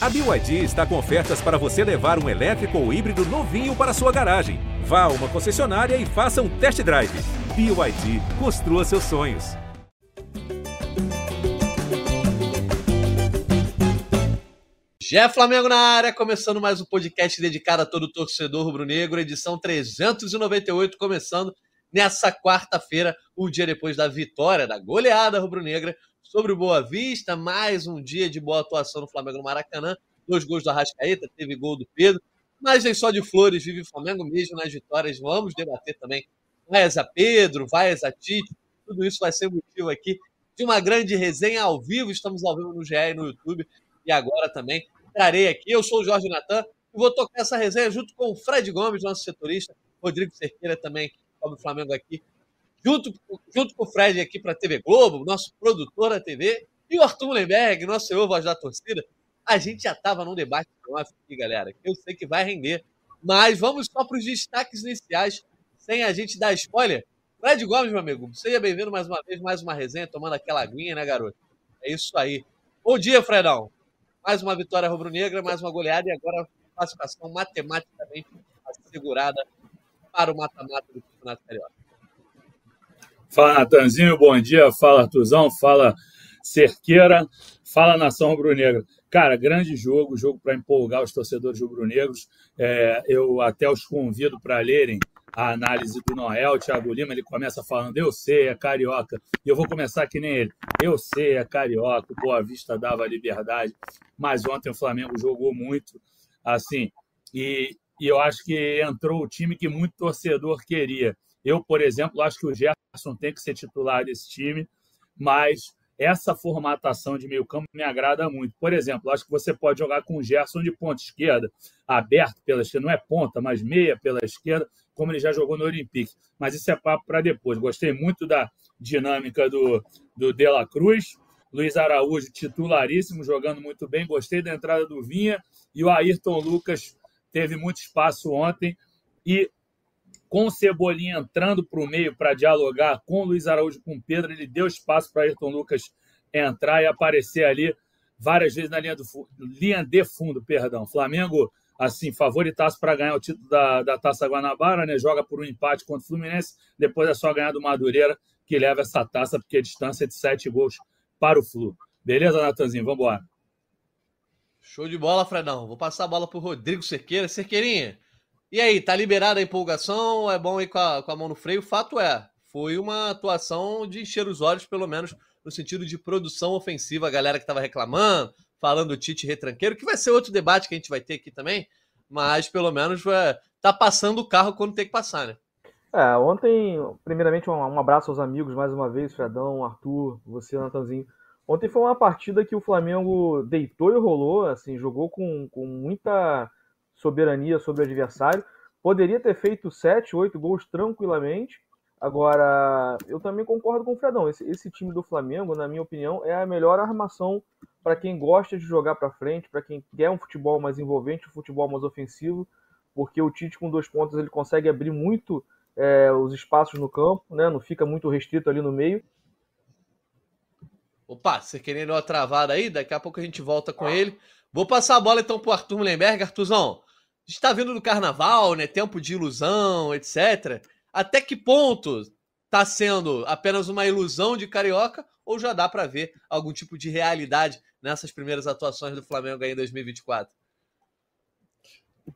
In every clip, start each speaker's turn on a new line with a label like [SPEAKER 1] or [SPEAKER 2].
[SPEAKER 1] A BYD está com ofertas para você levar um elétrico ou híbrido novinho para sua garagem. Vá a uma concessionária e faça um test drive. BYD, construa seus sonhos.
[SPEAKER 2] Jé Flamengo na área, começando mais um podcast dedicado a todo torcedor rubro-negro, edição 398, começando nessa quarta-feira, um dia depois da vitória, da goleada rubro-negra sobre o Boa Vista, mais um dia de boa atuação no Flamengo no Maracanã, dois gols do Arrascaeta, teve gol do Pedro, mas nem só de flores vive o Flamengo mesmo nas vitórias, vamos debater também. Vai a Pedro, vai a Tite, tudo isso vai ser motivo aqui de uma grande resenha ao vivo, estamos ao vivo no GE e no YouTube, e agora também trarei aqui, eu sou o Jorge Natan, e vou tocar essa resenha junto com o Fred Gomes, nosso setorista, Rodrigo Cerqueira também, do Flamengo aqui, junto, junto com o Fred aqui para a TV Globo, nosso produtor da TV, e o Arthur Mullenberg, nosso senhor voz da torcida. A gente já estava num debate aqui, galera, que eu sei que vai render. Mas vamos só para os destaques iniciais, sem a gente dar spoiler. Fred Gomes, meu amigo, seja bem-vindo mais uma vez, mais uma resenha, tomando aquela aguinha, né, garoto? É isso aí. Bom dia, Fredão. Mais uma vitória rubro-negra, mais uma goleada e agora classificação matematicamente assegurada para o mata-mata do Campeonato Carioca.
[SPEAKER 3] Fala, Natanzinho, bom dia. Fala, Artuzão. Fala, Cerqueira. Fala, Nação Rubro-Negra. Cara, grande jogo, jogo para empolgar os torcedores rubro-negros. É, eu até os convido para lerem a análise do Noel, Thiago Lima. Ele começa falando: Eu sei, é carioca. E eu vou começar que nem ele: Eu sei, é carioca. Boa Vista dava liberdade. Mas ontem o Flamengo jogou muito. Assim, e, e eu acho que entrou o time que muito torcedor queria. Eu, por exemplo, acho que o Gerson tem que ser titular desse time, mas essa formatação de meio campo me agrada muito. Por exemplo, acho que você pode jogar com o Gerson de ponta esquerda, aberto pela esquerda, não é ponta, mas meia pela esquerda, como ele já jogou no Olympique. Mas isso é papo para depois. Gostei muito da dinâmica do, do De La Cruz. Luiz Araújo, titularíssimo, jogando muito bem. Gostei da entrada do Vinha. E o Ayrton Lucas teve muito espaço ontem. E com o Cebolinha entrando para o meio para dialogar com o Luiz Araújo com o Pedro, ele deu espaço para Ayrton Lucas entrar e aparecer ali várias vezes na linha, do, linha de fundo, perdão. Flamengo, assim, favoritaço para ganhar o título da, da Taça Guanabara, né? Joga por um empate contra o Fluminense, depois é só ganhar do Madureira, que leva essa taça, porque a distância é de sete gols para o Flu. Beleza, Natanzinho? Vamos embora.
[SPEAKER 2] Show de bola, Fredão. Vou passar a bola para o Rodrigo Cerqueira. Cerqueirinha, e aí, tá liberada a empolgação? É bom ir com a, com a mão no freio? O fato é, foi uma atuação de encher os olhos, pelo menos no sentido de produção ofensiva. A galera que estava reclamando, falando Tite retranqueiro, que vai ser outro debate que a gente vai ter aqui também, mas pelo menos é, tá passando o carro quando tem que passar, né?
[SPEAKER 4] É, ontem, primeiramente, um, um abraço aos amigos mais uma vez, Fredão, Arthur, você, Natanzinho. Ontem foi uma partida que o Flamengo deitou e rolou, assim, jogou com, com muita soberania sobre o adversário. Poderia ter feito 7, 8 gols tranquilamente. Agora, eu também concordo com o Fredão. Esse, esse time do Flamengo, na minha opinião, é a melhor armação para quem gosta de jogar para frente, para quem quer um futebol mais envolvente, um futebol mais ofensivo, porque o Tite com dois pontos ele consegue abrir muito é, os espaços no campo, né? não fica muito restrito ali no meio.
[SPEAKER 2] Opa, você querendo uma travada aí? Daqui a pouco a gente volta com ele. Vou passar a bola então para o Arthur Mullenberg. Arthurzão, está vindo do carnaval, né? Tempo de ilusão, etc. Até que ponto está sendo apenas uma ilusão de carioca ou já dá para ver algum tipo de realidade nessas primeiras atuações do Flamengo aí em 2024?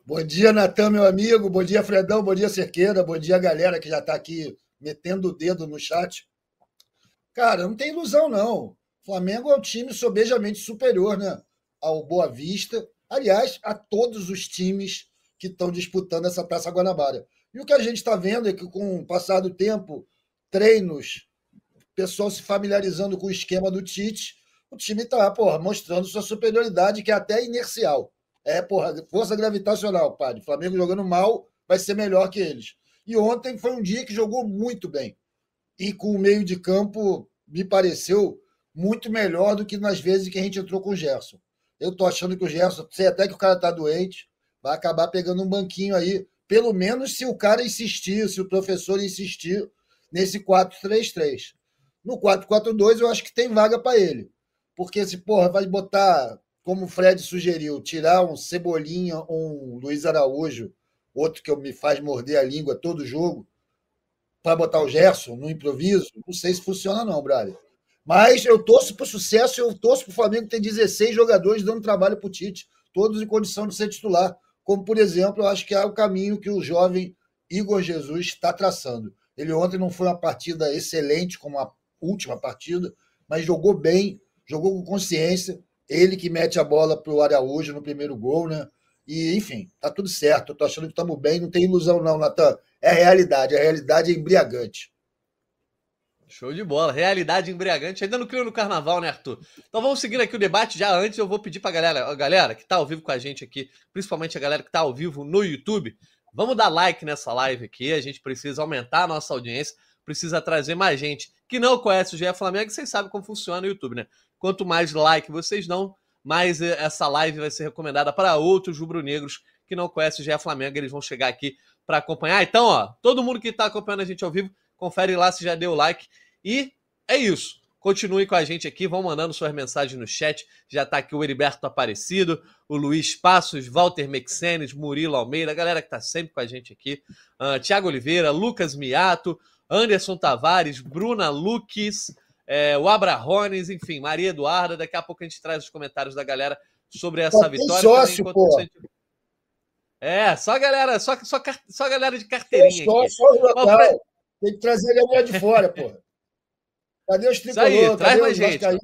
[SPEAKER 5] Bom dia, Natan, meu amigo. Bom dia, Fredão. Bom dia, Cerqueira. Bom dia, galera que já está aqui metendo o dedo no chat. Cara, não tem ilusão, não. O Flamengo é um time sobejamente superior, né? Ao Boa Vista aliás, a todos os times que estão disputando essa Taça Guanabara. E o que a gente está vendo é que, com o passar do tempo, treinos, pessoal se familiarizando com o esquema do Tite, o time está mostrando sua superioridade, que é até inercial. É, porra, força gravitacional, padre. Flamengo jogando mal vai ser melhor que eles. E ontem foi um dia que jogou muito bem. E com o meio de campo, me pareceu muito melhor do que nas vezes que a gente entrou com o Gerson. Eu tô achando que o Gerson, sei até que o cara tá doente, vai acabar pegando um banquinho aí. Pelo menos se o cara insistir, se o professor insistir nesse 4-3-3. No 4-4-2, eu acho que tem vaga para ele. Porque se, porra, vai botar como o Fred sugeriu, tirar um Cebolinha ou um Luiz Araújo, outro que me faz morder a língua todo jogo, para botar o Gerson no improviso, não sei se funciona não, Braga. Mas eu torço para o sucesso, eu torço para o Flamengo ter 16 jogadores dando trabalho para o Tite, todos em condição de ser titular. Como, por exemplo, eu acho que é o caminho que o jovem Igor Jesus está traçando. Ele ontem não foi uma partida excelente como a última partida, mas jogou bem, jogou com consciência. Ele que mete a bola para o Araújo no primeiro gol, né? E, enfim, tá tudo certo. Eu tô achando que estamos bem, não tem ilusão, não, Natan. É realidade, a realidade é embriagante.
[SPEAKER 2] Show de bola. Realidade embriagante. Ainda não criou no carnaval, né, Arthur? Então vamos seguindo aqui o debate. Já antes eu vou pedir pra galera, a galera que tá ao vivo com a gente aqui, principalmente a galera que tá ao vivo no YouTube, vamos dar like nessa live aqui. A gente precisa aumentar a nossa audiência, precisa trazer mais gente que não conhece o GE Flamengo. Vocês sabem como funciona no YouTube, né? Quanto mais like vocês dão, mais essa live vai ser recomendada para outros rubro-negros que não conhecem o GE Flamengo. Eles vão chegar aqui para acompanhar. Então, ó, todo mundo que está acompanhando a gente ao vivo, confere lá se já deu like e é isso. Continue com a gente aqui, vão mandando suas mensagens no chat. Já está aqui o Heriberto Aparecido, o Luiz Passos, Walter Mexenes, Murilo Almeida, a galera que está sempre com a gente aqui. Uh, Tiago Oliveira, Lucas Miato, Anderson Tavares, Bruna Luques, é, o Abrahones, enfim, Maria Eduarda. Daqui a pouco a gente traz os comentários da galera sobre essa vitória.
[SPEAKER 5] Sócio, também, pô.
[SPEAKER 2] É, só galera, só, só, só galera de carteirinha.
[SPEAKER 5] Só,
[SPEAKER 2] aqui.
[SPEAKER 5] só o local. Tem que trazer a galera de fora, pô. Cadê os tricolores?
[SPEAKER 2] Isso aí, traz mais gente.
[SPEAKER 5] Aqui?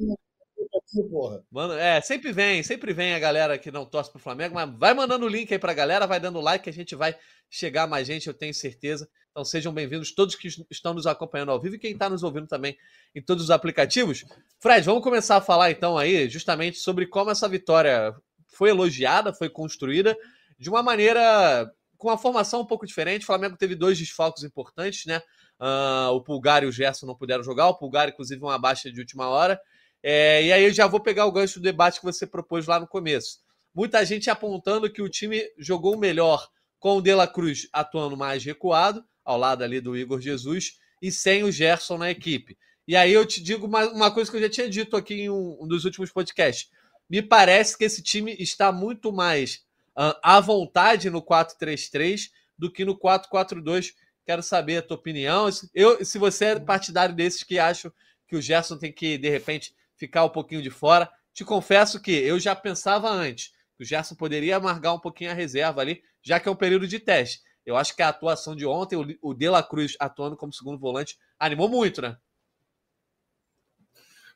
[SPEAKER 2] Mano, é, sempre vem, sempre vem a galera que não torce pro Flamengo, mas vai mandando o link aí pra galera, vai dando like, que a gente vai chegar mais gente, eu tenho certeza. Então sejam bem-vindos todos que estão nos acompanhando ao vivo e quem está nos ouvindo também em todos os aplicativos. Fred, vamos começar a falar então aí justamente sobre como essa vitória foi elogiada, foi construída de uma maneira com uma formação um pouco diferente. O Flamengo teve dois desfalques importantes, né? Uh, o Pulgar e o Gerson não puderam jogar. O Pulgar, inclusive, uma baixa de última hora. É, e aí eu já vou pegar o gancho do debate que você propôs lá no começo. Muita gente apontando que o time jogou melhor com o De La Cruz atuando mais recuado, ao lado ali do Igor Jesus, e sem o Gerson na equipe. E aí eu te digo uma, uma coisa que eu já tinha dito aqui em um, um dos últimos podcasts. Me parece que esse time está muito mais uh, à vontade no 4-3-3 do que no 4-4-2 Quero saber a tua opinião. Eu, se você é partidário desses que acham que o Gerson tem que, de repente, ficar um pouquinho de fora, te confesso que eu já pensava antes que o Gerson poderia amargar um pouquinho a reserva ali, já que é um período de teste. Eu acho que a atuação de ontem, o De La Cruz atuando como segundo volante, animou muito, né?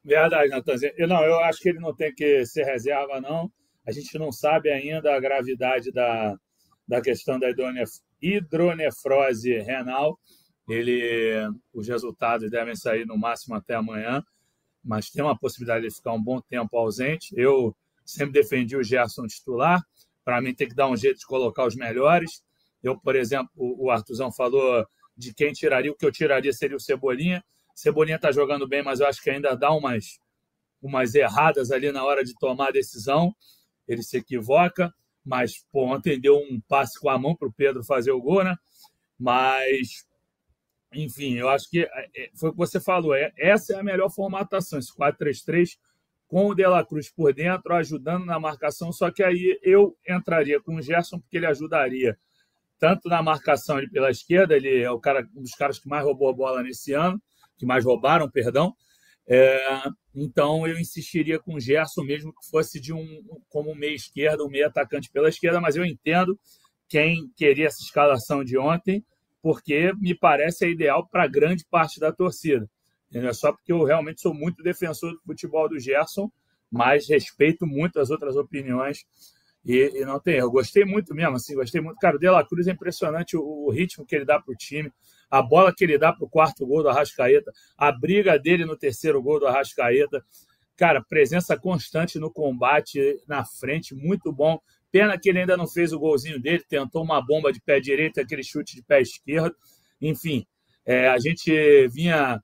[SPEAKER 3] Verdade, Natanzinho. Eu, não, eu acho que ele não tem que ser reserva, não. A gente não sabe ainda a gravidade da, da questão da hidronefrose renal. Ele, os resultados devem sair no máximo até amanhã, mas tem uma possibilidade de ficar um bom tempo ausente. Eu sempre defendi o Gerson titular. Para mim, tem que dar um jeito de colocar os melhores. Eu, por exemplo, o Artuzão falou de quem tiraria, o que eu tiraria seria o Cebolinha. Cebolinha está jogando bem, mas eu acho que ainda dá umas, umas erradas ali na hora de tomar a decisão. Ele se equivoca mas pô, ontem deu um passe com a mão para o Pedro fazer o gol, né? Mas, enfim, eu acho que é, é, foi o que você falou. É, essa é a melhor formatação, esse 4-3-3 com o De La Cruz por dentro, ajudando na marcação. Só que aí eu entraria com o Gerson, porque ele ajudaria tanto na marcação ele pela esquerda, ele é o cara, um dos caras que mais roubou a bola nesse ano, que mais roubaram, perdão, é, então eu insistiria com o Gerson, mesmo que fosse de um como meia esquerda, um meio atacante pela esquerda, mas eu entendo quem queria essa escalação de ontem, porque me parece a ideal para grande parte da torcida. Não é só porque eu realmente sou muito defensor do futebol do Gerson, mas respeito muito as outras opiniões e, e não tem. Gostei muito mesmo, assim, gostei muito. Cara, o De La Cruz é impressionante o, o ritmo que ele dá para o time a bola que ele dá para o quarto gol do Arrascaeta, a briga dele no terceiro gol do Arrascaeta. Cara, presença constante no combate, na frente, muito bom. Pena que ele ainda não fez o golzinho dele, tentou uma bomba de pé direito, aquele chute de pé esquerdo. Enfim, é, a gente vinha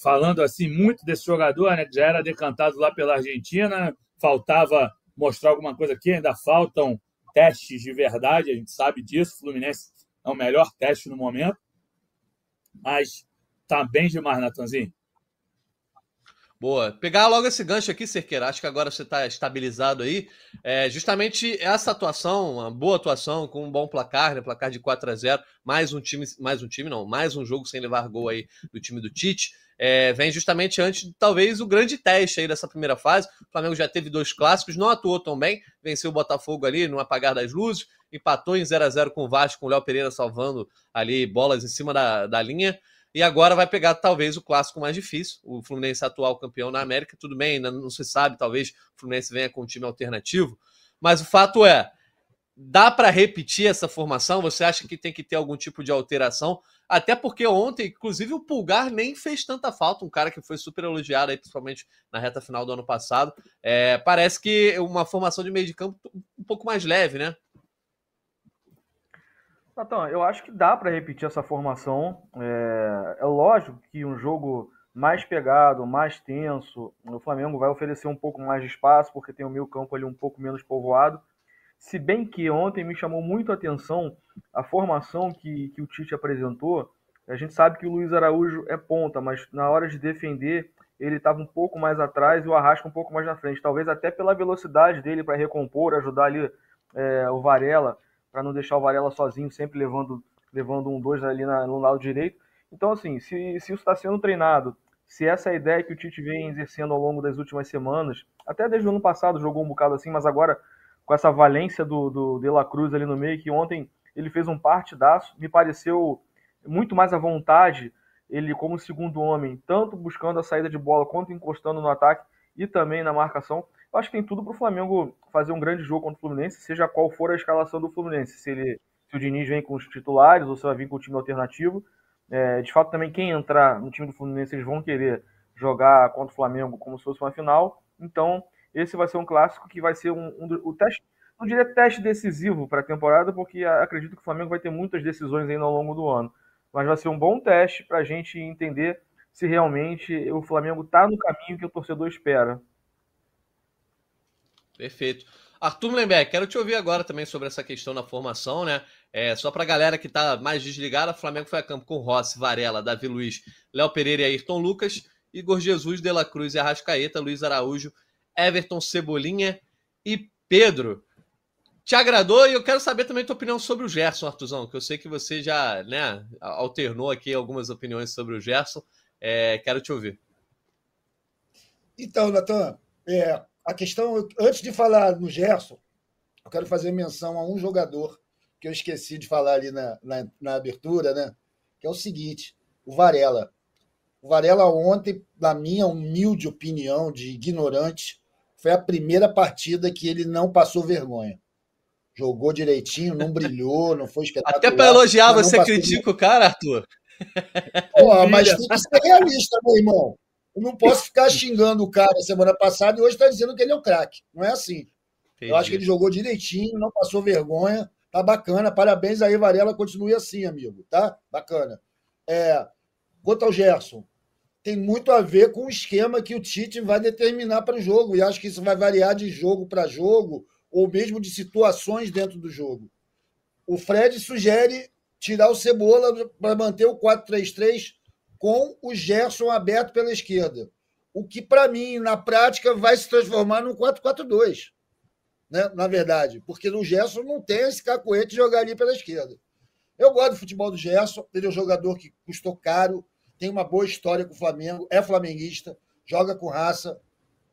[SPEAKER 3] falando assim muito desse jogador, né, que já era decantado lá pela Argentina, faltava mostrar alguma coisa aqui, ainda faltam testes de verdade, a gente sabe disso. O Fluminense é o melhor teste no momento mas tá bem demais, Natanzinho.
[SPEAKER 2] Boa. Pegar logo esse gancho aqui, Cerqueira. Acho que agora você está estabilizado aí. É, justamente essa atuação, uma boa atuação, com um bom placar, né? Placar de 4 a 0 Mais um time, mais um time, não, mais um jogo sem levar gol aí do time do Tite. É, vem justamente antes, talvez, o grande teste aí dessa primeira fase. O Flamengo já teve dois clássicos, não atuou tão bem, venceu o Botafogo ali no apagar das luzes, empatou em 0 a 0 com o Vasco, com o Léo Pereira salvando ali bolas em cima da, da linha. E agora vai pegar talvez o clássico mais difícil, o Fluminense atual campeão na América. Tudo bem, ainda não se sabe, talvez o Fluminense venha com um time alternativo. Mas o fato é, dá para repetir essa formação? Você acha que tem que ter algum tipo de alteração? Até porque ontem, inclusive, o Pulgar nem fez tanta falta, um cara que foi super elogiado aí, principalmente na reta final do ano passado. É, parece que uma formação de meio de campo um pouco mais leve, né?
[SPEAKER 4] Então, eu acho que dá para repetir essa formação. É, é, lógico que um jogo mais pegado, mais tenso, o Flamengo vai oferecer um pouco mais de espaço, porque tem o meio campo ali um pouco menos povoado. Se bem que ontem me chamou muito a atenção a formação que, que o Tite apresentou. A gente sabe que o Luiz Araújo é ponta, mas na hora de defender ele estava um pouco mais atrás e o Arrasca um pouco mais na frente. Talvez até pela velocidade dele para recompor, ajudar ali é, o Varela para não deixar o Varela sozinho, sempre levando, levando um dois ali na, no lado direito. Então, assim, se, se isso está sendo treinado, se essa é ideia que o Tite vem exercendo ao longo das últimas semanas, até desde o ano passado jogou um bocado assim, mas agora com essa valência do, do De La Cruz ali no meio, que ontem ele fez um partidaço, me pareceu muito mais à vontade, ele como segundo homem, tanto buscando a saída de bola quanto encostando no ataque e também na marcação. Eu acho que tem tudo para o Flamengo fazer um grande jogo contra o Fluminense, seja qual for a escalação do Fluminense. Se, ele, se o Diniz vem com os titulares ou se vai vir com o time alternativo. É, de fato, também quem entrar no time do Fluminense, eles vão querer jogar contra o Flamengo como se fosse uma final. Então, esse vai ser um clássico que vai ser um, um o teste, não diria teste decisivo para a temporada, porque acredito que o Flamengo vai ter muitas decisões ainda ao longo do ano. Mas vai ser um bom teste para a gente entender se realmente o Flamengo está no caminho que o torcedor espera.
[SPEAKER 2] Perfeito. Arthur Mullenberg, quero te ouvir agora também sobre essa questão da formação, né? É, só para a galera que está mais desligada, o Flamengo foi a campo com Rossi, Varela, Davi Luiz, Léo Pereira e Ayrton Lucas, Igor Jesus, De La Cruz e Arrascaeta, Luiz Araújo, Everton Cebolinha e Pedro. Te agradou? E eu quero saber também a tua opinião sobre o Gerson, Artuzão, que eu sei que você já né, alternou aqui algumas opiniões sobre o Gerson. É, quero te ouvir.
[SPEAKER 5] Então, Natan, é, a questão, antes de falar no Gerson, eu quero fazer menção a um jogador que eu esqueci de falar ali na, na, na abertura, né? Que é o seguinte: o Varela. O Varela ontem, na minha humilde opinião de ignorante, foi a primeira partida que ele não passou vergonha. Jogou direitinho, não brilhou, não foi espetacular.
[SPEAKER 2] Até para elogiar, você critica o cara, Arthur?
[SPEAKER 5] Pô, mas tem que ser realista, meu irmão. Eu não posso ficar xingando o cara semana passada e hoje está dizendo que ele é um craque. Não é assim. Entendi. Eu acho que ele jogou direitinho, não passou vergonha. Tá bacana. Parabéns aí, Varela. Continue assim, amigo. Tá? Bacana. É, quanto ao Gerson, tem muito a ver com o esquema que o Tite vai determinar para o jogo. E acho que isso vai variar de jogo para jogo, ou mesmo de situações dentro do jogo. O Fred sugere tirar o Cebola para manter o 4-3-3 com o Gerson aberto pela esquerda. O que, para mim, na prática, vai se transformar num 4-4-2. Né? Na verdade, porque o Gerson não tem esse cacoete de jogar ali pela esquerda. Eu gosto do futebol do Gerson, ele é um jogador que custou caro, tem uma boa história com o Flamengo, é flamenguista, joga com raça.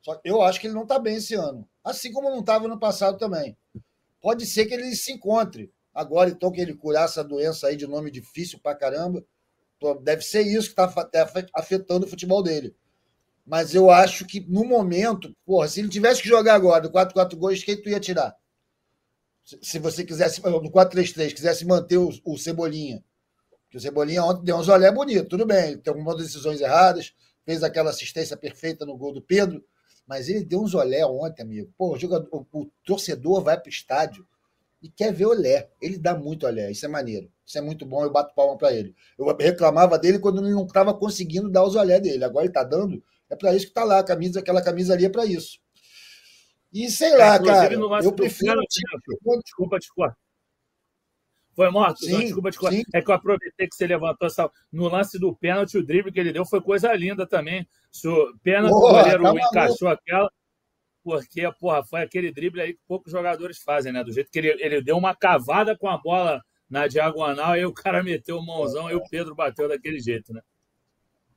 [SPEAKER 5] Só que eu acho que ele não está bem esse ano. Assim como não estava no passado também. Pode ser que ele se encontre. Agora, então, que ele curar essa doença aí de nome difícil pra caramba, Deve ser isso que está afetando o futebol dele. Mas eu acho que, no momento, porra, se ele tivesse que jogar agora do 4-4 gols, quem tu ia tirar? Se você quisesse, no 4-3-3, quisesse manter o, Cebolinha. Porque o Cebolinha ontem deu um olé bonito, tudo bem, tem algumas decisões erradas, fez aquela assistência perfeita no gol do Pedro, mas ele deu uns olé ontem, amigo. O, jogador, o, o torcedor vai para o estádio e quer ver olé. Ele dá muito olé, isso é maneiro. Isso é muito bom, eu bato palma para ele. Eu reclamava dele quando ele não estava conseguindo dar os olé dele. Agora ele está dando, é para isso que está lá, a camisa, aquela camisa ali é para isso. E sei lá, é, cara, eu prefiro.
[SPEAKER 3] Pênalti, desculpa, desculpa. Foi morto? Sim, desculpa te sim. É que eu aproveitei que você levantou essa. No lance do pênalti, o drible que ele deu foi coisa linda também. Se o pênalti, o goleiro tá encaixou aquela. Porque, porra, foi aquele drible aí que poucos jogadores fazem, né? Do jeito que ele, ele deu uma cavada com a bola na diagonal, aí o cara meteu o mãozão é. e o Pedro bateu daquele jeito, né?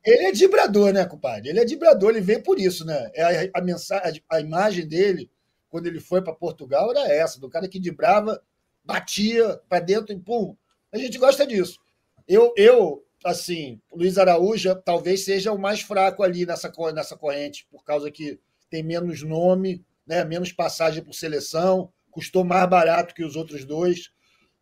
[SPEAKER 5] Ele é dibrador, né, compadre? Ele é dibrador, ele veio por isso, né? É a, a, mensagem, a imagem dele, quando ele foi para Portugal, era essa, do cara que dibrava, batia para dentro e pum. A gente gosta disso. Eu, eu assim, Luiz Araújo talvez seja o mais fraco ali nessa, nessa corrente, por causa que tem menos nome, né, menos passagem por seleção, custou mais barato que os outros dois.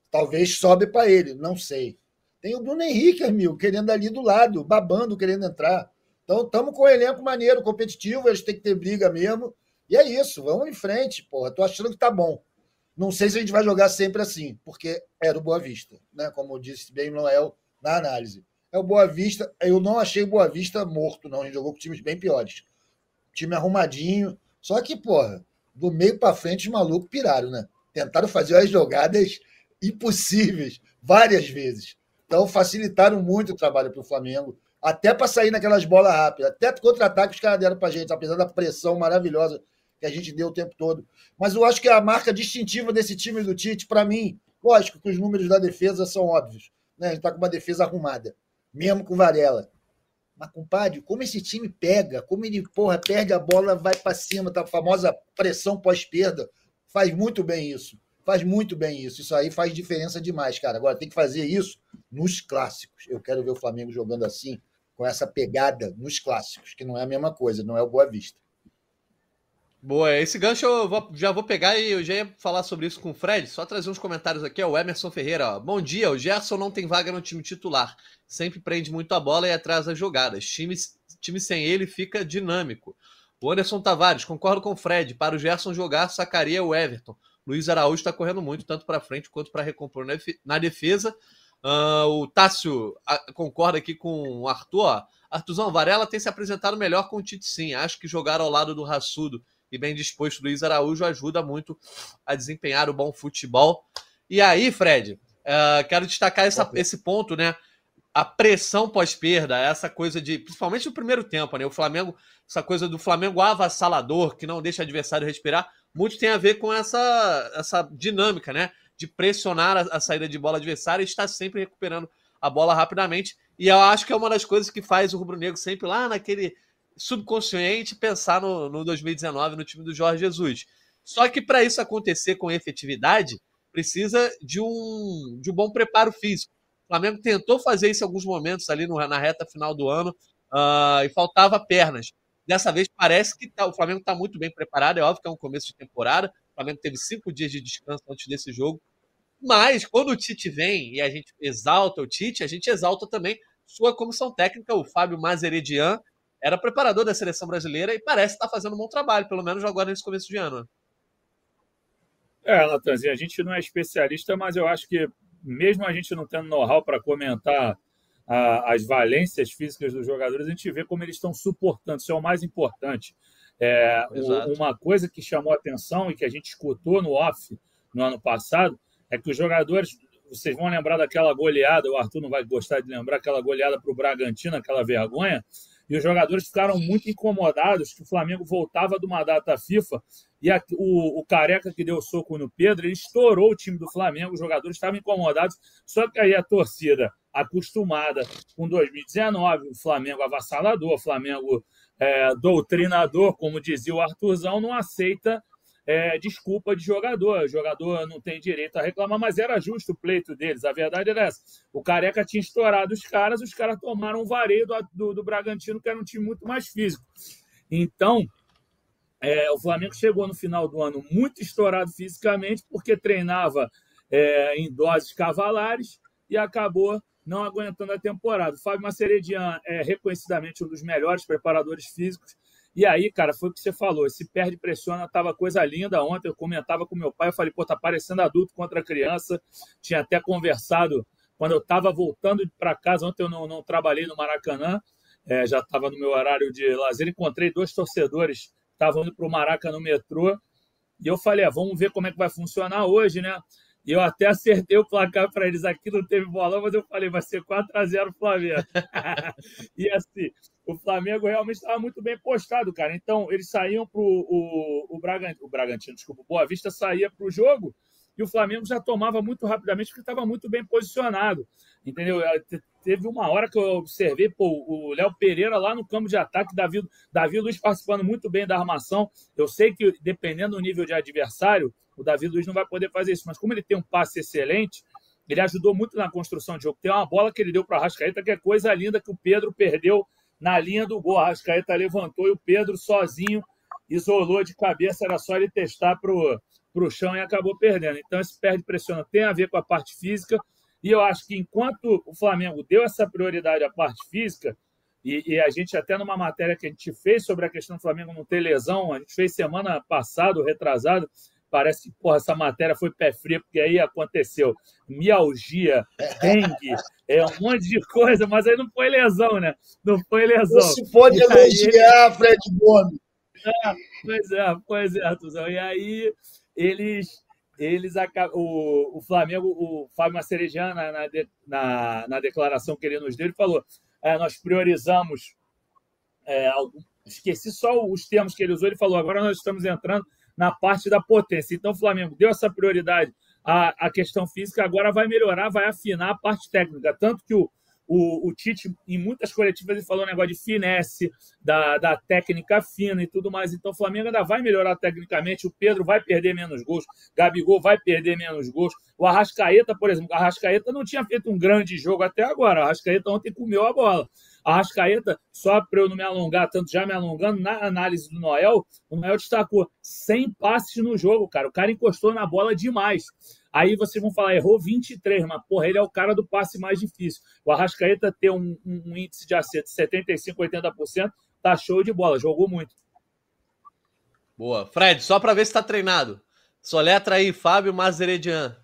[SPEAKER 5] Talvez sobe para ele, não sei. Tem o Bruno Henrique, amigo, querendo ali do lado, babando, querendo entrar. Então, estamos com um elenco maneiro, competitivo, eles têm que ter briga mesmo. E é isso, vamos em frente, porra. Tô achando que tá bom. Não sei se a gente vai jogar sempre assim, porque era o Boa Vista, né? Como disse bem o Noel na análise. É o Boa Vista. Eu não achei o Boa Vista morto, não. A gente jogou com times bem piores. Time arrumadinho. Só que, porra, do meio para frente, os malucos piraram, né? Tentaram fazer as jogadas impossíveis várias vezes. Então facilitaram muito o trabalho para o Flamengo, até para sair naquelas bolas rápidas, até contra-ataque os caras deram para gente, apesar da pressão maravilhosa que a gente deu o tempo todo. Mas eu acho que a marca distintiva desse time do Tite, para mim, lógico que os números da defesa são óbvios. Né? A gente está com uma defesa arrumada, mesmo com Varela. Mas, compadre, como esse time pega, como ele, porra, perde a bola, vai para cima, tá a famosa pressão pós-perda, faz muito bem isso. Faz muito bem isso. Isso aí faz diferença demais, cara. Agora tem que fazer isso nos clássicos. Eu quero ver o Flamengo jogando assim, com essa pegada nos clássicos, que não é a mesma coisa, não é o Boa Vista.
[SPEAKER 2] Boa, esse gancho eu vou, já vou pegar e eu já ia falar sobre isso com o Fred. Só trazer uns comentários aqui, ó. O Emerson Ferreira, ó. Bom dia, o Gerson não tem vaga no time titular. Sempre prende muito a bola e atrasa jogadas. Time, time sem ele fica dinâmico. O Anderson Tavares, concordo com o Fred. Para o Gerson jogar, sacaria o Everton. Luiz Araújo está correndo muito, tanto para frente quanto para recompor na defesa. Uh, o Tássio uh, concorda aqui com o Arthur. Ó. Artuzão, Varela tem se apresentado melhor com o Tite, sim. Acho que jogar ao lado do raçudo e bem disposto Luiz Araújo ajuda muito a desempenhar o bom futebol. E aí, Fred, uh, quero destacar essa, esse ponto, né? A pressão pós-perda, essa coisa de. Principalmente no primeiro tempo, né? O Flamengo, essa coisa do Flamengo avassalador, que não deixa o adversário respirar muito tem a ver com essa, essa dinâmica, né? De pressionar a, a saída de bola adversária e estar sempre recuperando a bola rapidamente. E eu acho que é uma das coisas que faz o Rubro Negro sempre lá naquele subconsciente pensar no, no 2019 no time do Jorge Jesus. Só que para isso acontecer com efetividade, precisa de um, de um bom preparo físico. O Flamengo tentou fazer isso em alguns momentos ali no, na reta final do ano uh, e faltava pernas. Dessa vez parece que tá, o Flamengo está muito bem preparado. É óbvio que é um começo de temporada. O Flamengo teve cinco dias de descanso antes desse jogo. Mas quando o Tite vem e a gente exalta o Tite, a gente exalta também sua comissão técnica, o Fábio Mazeredian, era preparador da seleção brasileira e parece estar tá fazendo um bom trabalho, pelo menos agora nesse começo de ano.
[SPEAKER 3] É, Natanzinho, a gente não é especialista, mas eu acho que mesmo a gente não tendo know-how para comentar a, as valências físicas dos jogadores, a gente vê como eles estão suportando. Isso é o mais importante. É, o, uma coisa que chamou atenção e que a gente escutou no off no ano passado é que os jogadores, vocês vão lembrar daquela goleada, o Arthur não vai gostar de lembrar aquela goleada para o Bragantino, aquela vergonha, e os jogadores ficaram muito incomodados que o Flamengo voltava de uma data FIFA e a, o, o, Careca que deu soco no Pedro, ele estourou o time do Flamengo, os jogadores estavam incomodados, só que aí a torcida acostumada com 2019, o Flamengo avassalador, o Flamengo é, doutrinador, como dizia o Arthurzão, não aceita é, desculpa de jogador. O jogador não tem direito a reclamar, mas era justo o pleito deles. A verdade era essa. O Careca tinha estourado os caras, os caras tomaram um vareio do, do, do Bragantino, que era um time muito mais físico. Então, é, o Flamengo chegou no final do ano muito estourado fisicamente, porque treinava é, em doses cavalares e acabou não aguentando a temporada. O Fábio Maceredian é reconhecidamente um dos melhores preparadores físicos. E aí, cara, foi o que você falou. Esse perde pressiona tava coisa linda. Ontem eu comentava com meu pai, eu falei, pô, tá parecendo adulto contra criança. Tinha até conversado quando eu estava voltando para casa. Ontem eu não, não, trabalhei no Maracanã, é, já estava no meu horário de lazer. Encontrei dois torcedores que estavam indo para o Maracanã no metrô. E eu falei, ah, vamos ver como é que vai funcionar hoje, né? Eu até acertei o placar para eles aqui, não teve bolão, mas eu falei, vai ser 4 a 0 Flamengo. e assim, o Flamengo realmente estava muito bem postado, cara. Então, eles saíam para o, o, Bragantino, o Bragantino, desculpa, o Boa Vista saía para o jogo e o Flamengo já tomava muito rapidamente porque estava muito bem posicionado. Entendeu? Teve uma hora que eu observei pô, o Léo Pereira lá no campo de ataque, Davi, Davi Luiz participando muito bem da armação. Eu sei que, dependendo do nível de adversário, o Davi Luiz não vai poder fazer isso, mas como ele tem um passe excelente, ele ajudou muito na construção de jogo. Tem uma bola que ele deu para a Rascaeta, que é coisa linda que o Pedro perdeu na linha do gol. A Rascaeta levantou e o Pedro sozinho isolou de cabeça, era só ele testar para o chão e acabou perdendo. Então, esse perde pressiona tem a ver com a parte física. E eu acho que enquanto o Flamengo deu essa prioridade à parte física, e, e, a gente até numa matéria que a gente fez sobre a questão do Flamengo não ter lesão, a gente fez semana passada, retrasado, parece que porra, essa matéria foi pé frio, porque aí aconteceu mialgia, dengue, é um monte de coisa, mas aí não foi lesão, né? Não foi lesão. Não
[SPEAKER 5] se pode elogiar, ele... Fred Gomes.
[SPEAKER 3] É, pois é, pois é, Tuzão. E aí eles eles o, o Flamengo, o Fábio Macerejian, na, na, na, declaração que ele nos deu, ele falou: é, nós priorizamos. É, esqueci só os termos que ele usou, ele falou: agora nós estamos entrando na parte da potência. Então, o Flamengo deu essa prioridade à, à questão física, agora vai melhorar, vai afinar a parte técnica. Tanto que o, o, o, Tite, em muitas coletivas, ele falou um negócio de finesse, da, da técnica fina e tudo mais. Então, o Flamengo ainda vai melhorar tecnicamente. O Pedro vai perder menos gols. Gabigol vai perder menos gols. O Arrascaeta, por exemplo, o Arrascaeta não tinha feito um grande jogo até agora. O Arrascaeta ontem comeu a bola. A Arrascaeta, só para eu não me alongar tanto, já me alongando, na análise do Noel, o Noel destacou 100 passes no jogo, cara. O cara encostou na bola demais. Aí vocês vão falar, errou 23, mas porra, ele é o cara do passe mais difícil. O Arrascaeta ter um, um índice de acerto de 75%, 80%, tá show de bola, jogou muito.
[SPEAKER 2] Boa. Fred, só para ver se tá treinado. Soletra aí, Fábio Mazeredian.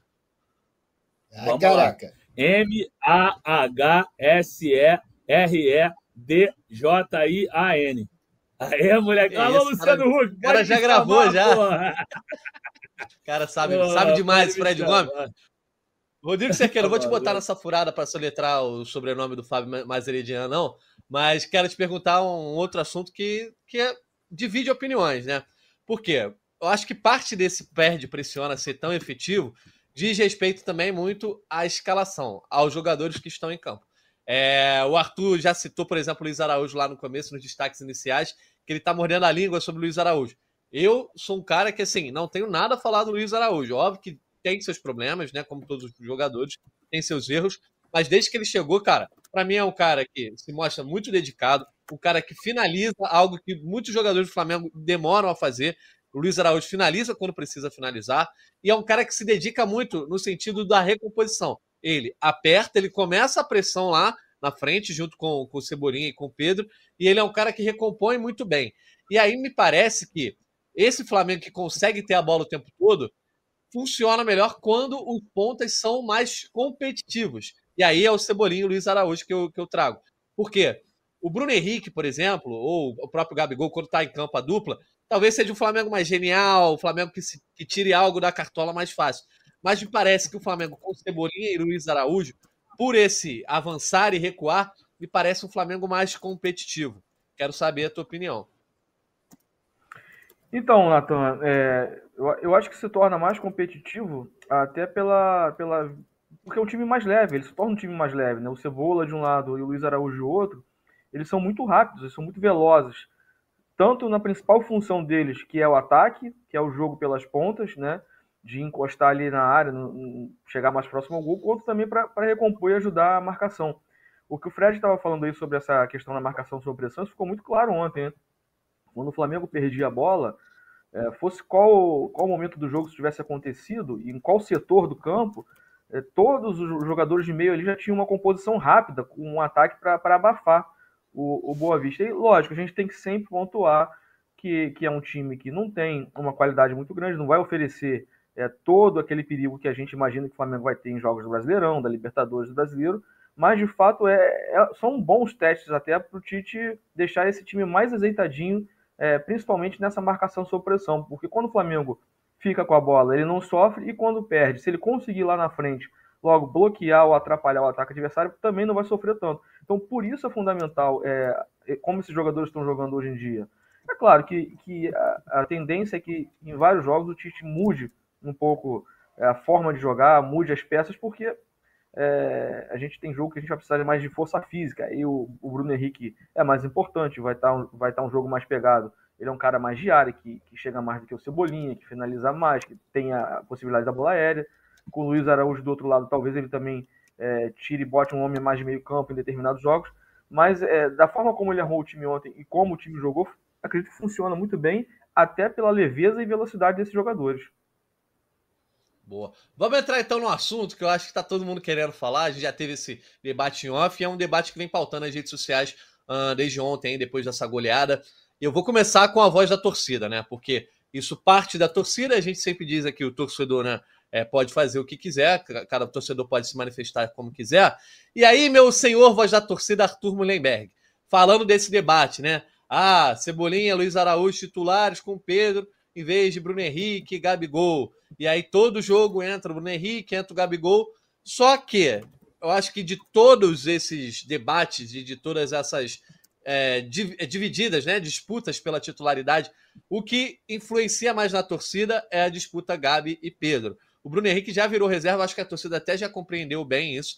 [SPEAKER 5] Ah, caraca.
[SPEAKER 3] M-A-H-S-E-R-E-D-J-I-A-N. Aê, moleque. Alô, Luciano Huck.
[SPEAKER 2] O cara já gravou, já. Cara sabe, sabe demais, Fred Gomes. Rodrigo Cerqueira, não vou te botar nessa furada para soletrar o sobrenome do Fábio Mazeredian, não, mas quero te perguntar um outro assunto que, que é, divide opiniões, né? Por quê? Eu acho que parte desse perde pressiona ser tão efetivo diz respeito também muito à escalação, aos jogadores que estão em campo. É, o Arthur já citou, por exemplo, o Luiz Araújo lá no começo, nos destaques iniciais, que ele está mordendo a língua sobre o Luiz Araújo. Eu sou um cara que, assim, não tenho nada a falar do Luiz Araújo. Óbvio que tem seus problemas, né? Como todos os jogadores, tem seus erros. Mas desde que ele chegou, cara, para mim é um cara que se mostra muito dedicado, um cara que finaliza algo que muitos jogadores do Flamengo demoram a fazer. O Luiz Araújo finaliza quando precisa finalizar. E é um cara que se dedica muito no sentido da recomposição. Ele aperta, ele começa a pressão lá na frente, junto com, com o Cebolinha e com o Pedro, e ele é um cara que recompõe muito bem. E aí me parece que esse Flamengo que consegue ter a bola o tempo todo funciona melhor quando os pontas são mais competitivos. E aí é o Cebolinha e o Luiz Araújo que eu, que eu trago. Por quê? O Bruno Henrique, por exemplo, ou o próprio Gabigol, quando está em campo a dupla, talvez seja um Flamengo mais genial, o Flamengo que, se, que tire algo da cartola mais fácil. Mas me parece que o Flamengo com Cebolinha e Luiz Araújo, por esse avançar e recuar, me parece um Flamengo mais competitivo. Quero saber a tua opinião.
[SPEAKER 4] Então, Nathan, é, eu, eu acho que se torna mais competitivo até pela, pela. Porque é um time mais leve, ele se torna um time mais leve, né? O Cebola de um lado e o Luiz Araújo do outro, eles são muito rápidos, eles são muito velozes. Tanto na principal função deles, que é o ataque, que é o jogo pelas pontas, né? De encostar ali na área, no, chegar mais próximo ao gol, quanto também para recompor e ajudar a marcação. O que o Fred estava falando aí sobre essa questão da marcação sob pressão, isso ficou muito claro ontem. Né? Quando o Flamengo perdia a bola, é, fosse qual, qual momento do jogo tivesse acontecido e em qual setor do campo, é, todos os jogadores de meio ali já tinham uma composição rápida, com um ataque para abafar o, o Boa Vista. E lógico, a gente tem que sempre pontuar que, que é um time que não tem uma qualidade muito grande, não vai oferecer é, todo aquele perigo que a gente imagina que o Flamengo vai ter em jogos do Brasileirão, da Libertadores do Brasileiro, mas de fato é, é são bons testes até para o Tite deixar esse time mais azeitadinho é, principalmente nessa marcação sob pressão, porque quando o Flamengo fica com a bola, ele não sofre e quando perde, se ele conseguir lá na frente logo bloquear ou atrapalhar o ataque adversário, também não vai sofrer tanto. Então, por isso é fundamental, é, como esses jogadores estão jogando hoje em dia. É claro que, que a, a, tendência é que em vários jogos o Tite mude um pouco é, a forma de jogar, mude as peças, porque é, a gente tem jogo que a gente vai precisar mais de força física. E o, o Bruno Henrique é mais importante, vai estar tá vai tá um jogo mais pegado. Ele é um cara mais de área, que, que chega mais do que o Cebolinha, que finaliza mais, que tem a possibilidade da bola aérea. Com o Luiz Araújo do outro lado, talvez ele também é, tire e bote um homem mais de meio campo em determinados jogos. Mas é, da forma como ele arrumou o time ontem e como o time jogou, acredito que funciona muito bem, até pela leveza e velocidade desses jogadores.
[SPEAKER 2] Boa. Vamos entrar então no assunto que eu acho que está todo mundo querendo falar. A gente já teve esse debate em off e é um debate que vem pautando nas redes sociais uh, desde ontem, depois dessa goleada. Eu vou começar com a voz da torcida, né? Porque isso parte da torcida, a gente sempre diz aqui, o torcedor, né? É, pode fazer o que quiser, cada torcedor pode se manifestar como quiser. E aí, meu senhor voz da torcida, Arthur Mullenberg, falando desse debate, né? Ah, Cebolinha, Luiz Araújo titulares com Pedro em vez de Bruno Henrique e Gabigol. E aí todo jogo entra o Bruno Henrique, entra o Gabigol. Só que eu acho que de todos esses debates e de todas essas é, é, divididas, né, disputas pela titularidade, o que influencia mais na torcida é a disputa Gabi e Pedro. O Bruno Henrique já virou reserva, acho que a torcida até já compreendeu bem isso,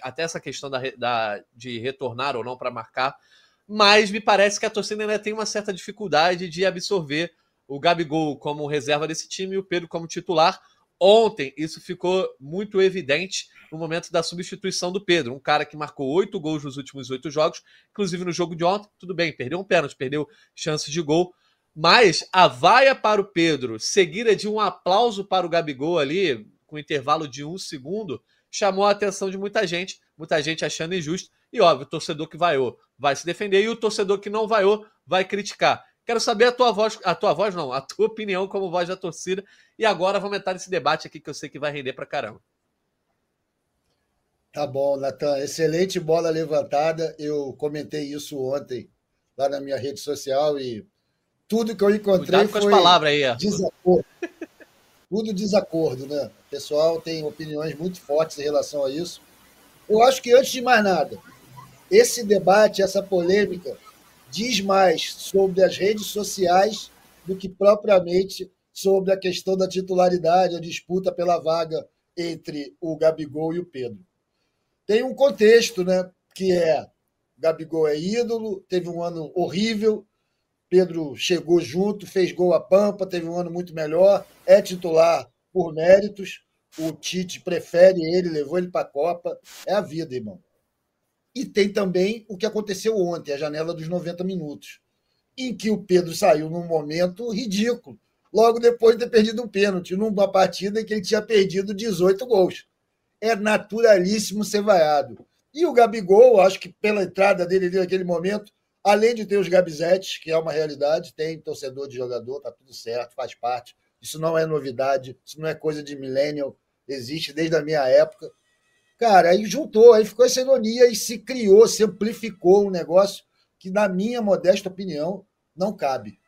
[SPEAKER 2] até essa questão da, da de retornar ou não para marcar, mas me parece que a torcida ainda tem uma certa dificuldade de absorver o Gabigol como reserva desse time e o Pedro como titular. Ontem, isso ficou muito evidente no momento da substituição do Pedro, um cara que marcou oito gols nos últimos oito jogos, inclusive no jogo de ontem. Tudo bem, perdeu um pênalti, perdeu chance de gol, mas a vaia para o Pedro, seguida de um aplauso para o Gabigol ali, com intervalo de um segundo, chamou a atenção de muita gente, muita gente achando injusto. E óbvio, o torcedor que vaiou vai se defender e o torcedor que não vaiou vai criticar. Quero saber a tua voz, a tua voz não, a tua opinião como voz da torcida. E agora vamos entrar nesse debate aqui que eu sei que vai render pra caramba.
[SPEAKER 5] Tá bom, Natan. Excelente bola levantada. Eu comentei isso ontem lá na minha rede social e tudo que eu encontrei Cuidado
[SPEAKER 2] com foi as palavras aí,
[SPEAKER 5] desacordo. tudo desacordo, né? O pessoal tem opiniões muito fortes em relação a isso. Eu acho que antes de mais nada, esse debate, essa polêmica diz mais sobre as redes sociais do que propriamente sobre a questão da titularidade, a disputa pela vaga entre o Gabigol e o Pedro. Tem um contexto, né, que é Gabigol é ídolo, teve um ano horrível, Pedro chegou junto, fez gol a pampa, teve um ano muito melhor, é titular por méritos, o Tite prefere ele, levou ele para a Copa, é a vida, irmão. E tem também o que aconteceu ontem, a janela dos 90 minutos, em que o Pedro saiu num momento ridículo, logo depois de ter perdido um pênalti, numa partida em que ele tinha perdido 18 gols. É naturalíssimo ser vaiado. E o Gabigol, acho que pela entrada dele naquele momento, além de ter os Gabizetes, que é uma realidade, tem torcedor de jogador, tá tudo certo, faz parte. Isso não é novidade, isso não é coisa de millennial, existe desde a minha época. Cara, aí juntou, aí ficou essa ironia e se criou, se amplificou um negócio que, na minha modesta opinião, não cabe.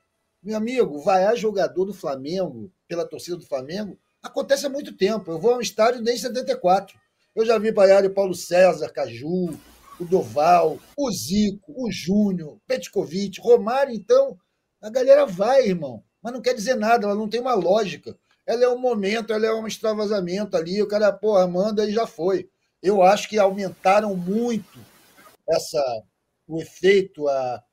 [SPEAKER 5] Meu amigo, vaiar jogador do Flamengo, pela torcida do Flamengo, acontece há muito tempo. Eu vou a um estádio desde 74. Eu já vi vaiar o Paulo César, Caju, o Doval, o Zico, o Júnior, Petkovic, Romário, então, a galera vai, irmão. Mas não quer dizer nada, ela não tem uma lógica. Ela é um momento, ela é um extravasamento ali, o cara, porra, manda e já foi eu acho que aumentaram muito essa o efeito, a,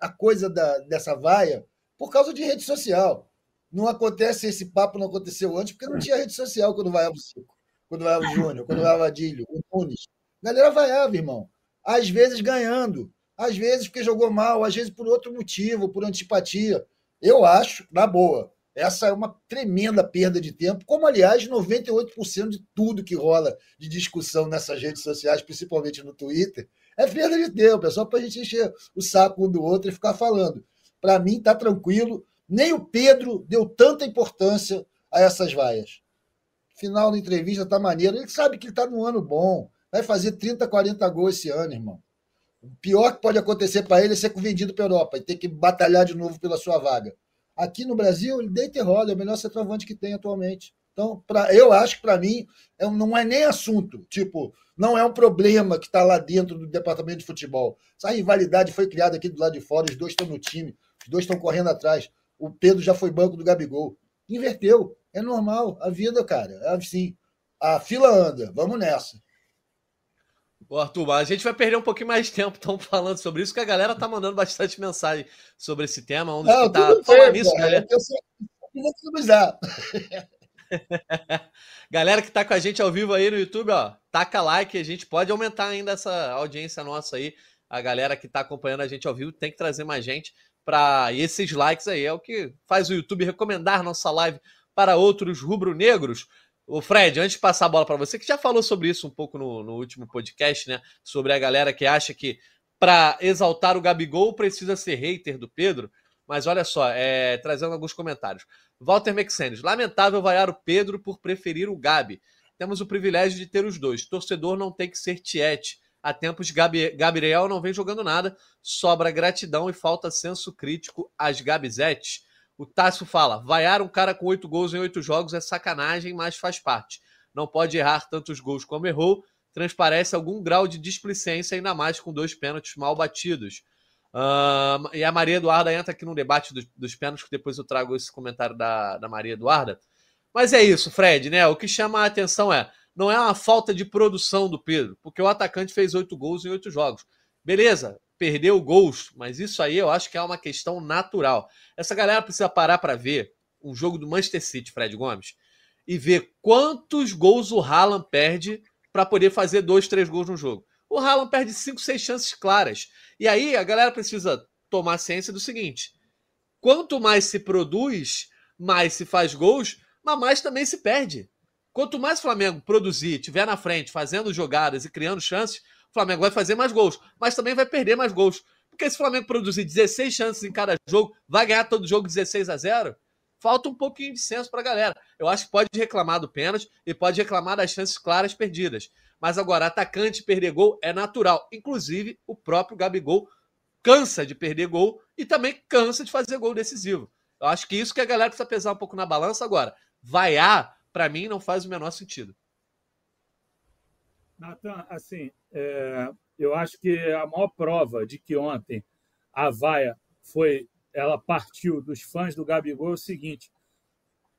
[SPEAKER 5] a coisa da, dessa vaia, por causa de rede social. Não acontece esse papo, não aconteceu antes, porque não tinha rede social quando vaiava o Cico, quando vaiava o Júnior, quando vaiava o Adílio, o Nunes. A galera vaiava, irmão. Às vezes ganhando, às vezes porque jogou mal, às vezes por outro motivo, por antipatia. Eu acho, na boa, essa é uma tremenda perda de tempo, como, aliás, 98% de tudo que rola de discussão nessas redes sociais, principalmente no Twitter, é perda de tempo, é só para a gente encher o saco um do outro e ficar falando. Para mim, está tranquilo. Nem o Pedro deu tanta importância a essas vaias. Final da entrevista está maneiro. Ele sabe que ele está num ano bom. Vai fazer 30, 40 gols esse ano, irmão. O pior que pode acontecer para ele é ser vendido para a Europa e ter que batalhar de novo pela sua vaga. Aqui no Brasil, ele deita e rola, é o melhor centroavante que tem atualmente. Então, pra, eu acho que para mim é, não é nem assunto. Tipo, não é um problema que está lá dentro do departamento de futebol. Essa rivalidade foi criada aqui do lado de fora, os dois estão no time, os dois estão correndo atrás. O Pedro já foi banco do Gabigol. Inverteu. É normal. A vida, cara, é assim. A fila anda. Vamos nessa.
[SPEAKER 2] Ô, Arthur, a gente vai perder um pouquinho mais de tempo então, falando sobre isso, porque a galera tá mandando bastante mensagem sobre esse tema. Um dos
[SPEAKER 5] não,
[SPEAKER 2] que tá falando
[SPEAKER 5] nisso, galera. Eu só.
[SPEAKER 2] Galera que tá com a gente ao vivo aí no YouTube, ó, taca like, a gente pode aumentar ainda essa audiência nossa aí. A galera que tá acompanhando a gente ao vivo tem que trazer mais gente para esses likes aí é o que faz o YouTube recomendar nossa live para outros rubro-negros. O Fred, antes de passar a bola para você, que já falou sobre isso um pouco no, no último podcast, né? Sobre a galera que acha que para exaltar o Gabigol precisa ser hater do Pedro. Mas olha só, é, trazendo alguns comentários. Walter Mexenes, lamentável vaiar o Pedro por preferir o Gabi. Temos o privilégio de ter os dois. Torcedor não tem que ser tiete. Há tempos Gabi, Gabriel não vem jogando nada, sobra gratidão e falta senso crítico às Gabizetes. O Tássio fala: vaiar um cara com oito gols em oito jogos é sacanagem, mas faz parte. Não pode errar tantos gols como errou. Transparece algum grau de displicência, ainda mais com dois pênaltis mal batidos. Uh, e a Maria Eduarda entra aqui no debate dos, dos pênaltis, que depois eu trago esse comentário da, da Maria Eduarda. Mas é isso, Fred, né? O que chama a atenção é, não é uma falta de produção do Pedro, porque o atacante fez oito gols em oito jogos. Beleza, perdeu gols, mas isso aí eu acho que é uma questão natural. Essa galera precisa parar para ver um jogo do Manchester City, Fred Gomes, e ver quantos gols o Haaland perde para poder fazer dois, três gols no jogo o Haaland perde 5, 6 chances claras. E aí a galera precisa tomar ciência do seguinte: quanto mais se produz, mais se faz gols, mas mais também se perde. Quanto mais o Flamengo produzir, tiver na frente, fazendo jogadas e criando chances, o Flamengo vai fazer mais gols, mas também vai perder mais gols. Porque se o Flamengo produzir 16 chances em cada jogo, vai ganhar todo jogo 16 a 0? Falta um pouquinho de senso para a galera. Eu acho que pode reclamar do pênalti e pode reclamar das chances claras perdidas. Mas agora, atacante perder gol é natural. Inclusive, o próprio Gabigol cansa de perder gol e também cansa de fazer gol decisivo. Eu acho que isso que a galera precisa pesar um pouco na balança agora. Vaiar, para mim, não faz o menor sentido.
[SPEAKER 3] Natan, assim, é, eu acho que a maior prova de que ontem a vaia foi, ela partiu dos fãs do Gabigol é o seguinte: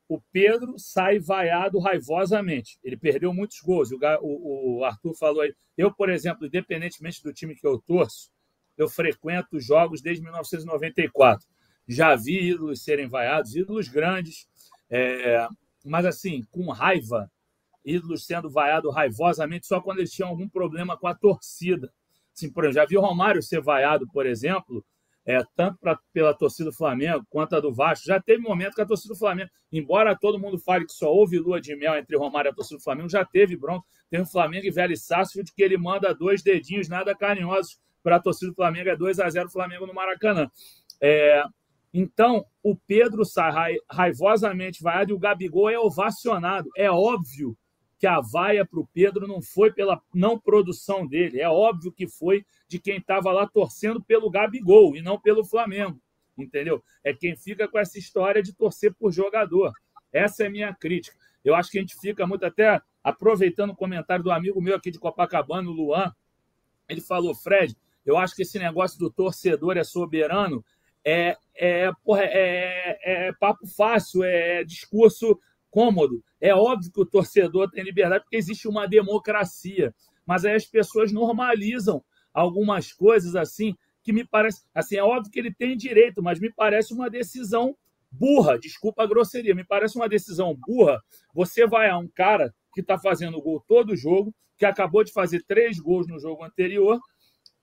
[SPEAKER 3] o Pedro sai vaiado raivosamente. Ele perdeu muitos gols. O, o, Arthur falou aí. Eu, por exemplo, independentemente do time que eu torço, eu frequento jogos desde 1994. Já vi ídolos serem vaiados, ídolos grandes, é, mas assim, com raiva, ídolos sendo vaiados raivosamente só quando eles tinham algum problema com a torcida. Assim, por exemplo, já vi o Romário ser vaiado, por exemplo, é, tanto pra, pela torcida do Flamengo quanto a do Vasco. Já teve momento que a torcida do Flamengo, embora todo mundo fale que só houve lua de mel entre Romário e a torcida do Flamengo, já teve bronca. Tem o Flamengo e Velho Sarsfield que ele manda dois dedinhos nada carinhosos para a torcida do Flamengo. É 2 a 0 Flamengo no Maracanã. É, então, o Pedro sai raivosamente vaiado e o Gabigol é ovacionado. É óbvio que a vaia para o Pedro não foi pela não produção dele. É óbvio que foi de quem estava lá torcendo pelo Gabigol e não pelo Flamengo. Entendeu? É quem fica com essa história de torcer por jogador. Essa é a minha crítica. Eu acho que a gente fica muito até aproveitando o comentário do amigo meu aqui de Copacabana, o Luan. Ele falou, Fred, eu acho que esse negócio do torcedor é soberano é, é, porra, é, é papo fácil, é discurso cômodo. É óbvio que o torcedor tem liberdade porque existe uma democracia, mas aí as pessoas normalizam algumas coisas assim que me parece, assim, é óbvio que ele tem direito, mas me parece uma decisão burra, desculpa a grosseria, me parece uma decisão burra. Você vai a um cara que está fazendo gol todo jogo, que acabou de fazer três gols no jogo anterior,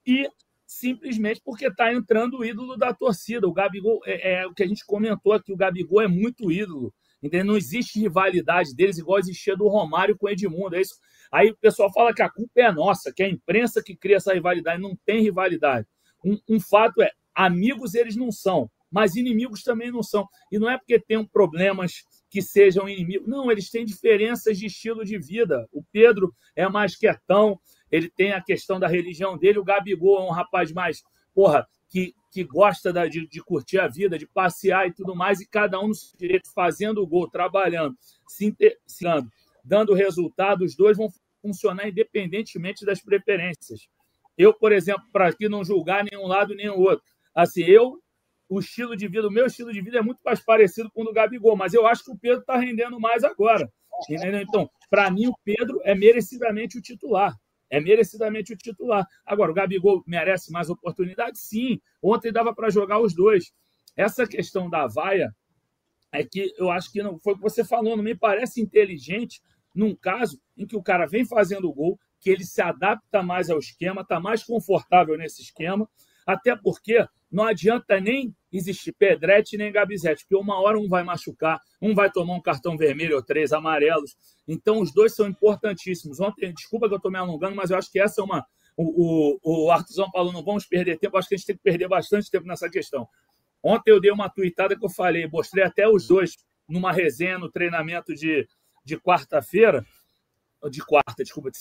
[SPEAKER 3] e simplesmente porque está entrando o ídolo da torcida. O Gabigol, é, é, o que a gente comentou aqui, o Gabigol é muito ídolo. Entendeu? Não existe rivalidade deles igual existia do Romário com o Edmundo. É isso. Aí o pessoal fala que a culpa é nossa, que é a imprensa que cria essa rivalidade. Não tem rivalidade. Um, um fato é, amigos eles não são, mas inimigos também não são. E não é porque tenham problemas que sejam inimigos. Não, eles têm diferenças de estilo de vida. O Pedro é mais quietão, ele tem a questão da religião dele. O Gabigol é um rapaz mais, porra, que gosta da, de, de, curtir a vida, de passear e tudo mais, e cada um no seu direito, fazendo o gol, trabalhando, se integrando, dando resultado, os dois vão funcionar independentemente das preferências. Eu, por exemplo, para aqui não julgar nenhum lado nem o outro. Assim, eu, o estilo de vida, o meu estilo de vida é muito mais parecido com o do Gabigol, mas eu acho que o Pedro está rendendo mais agora. Entendeu? Então, para mim, o Pedro é merecidamente o titular. É merecidamente o titular. Agora, o Gabigol merece mais oportunidade? Sim. Ontem dava para jogar os dois. Essa questão da vaia é que eu acho que não foi o que você falou, não me parece inteligente num caso em que o cara vem fazendo o gol, que ele se adapta mais ao esquema, está mais confortável nesse esquema, até porque não adianta nem existir Pedrete nem Gabizete, porque uma hora um vai machucar, um vai tomar um cartão vermelho ou três amarelos. Então, os dois são importantíssimos. Ontem, desculpa que eu estou me alongando, mas eu acho que essa é uma. O, o, o Artuzão falou: não vamos perder tempo, acho que a gente tem que perder bastante tempo nessa questão. Ontem eu dei uma tuitada que eu falei, mostrei até os dois numa resenha, no treinamento de, de quarta-feira, de quarta, desculpa, de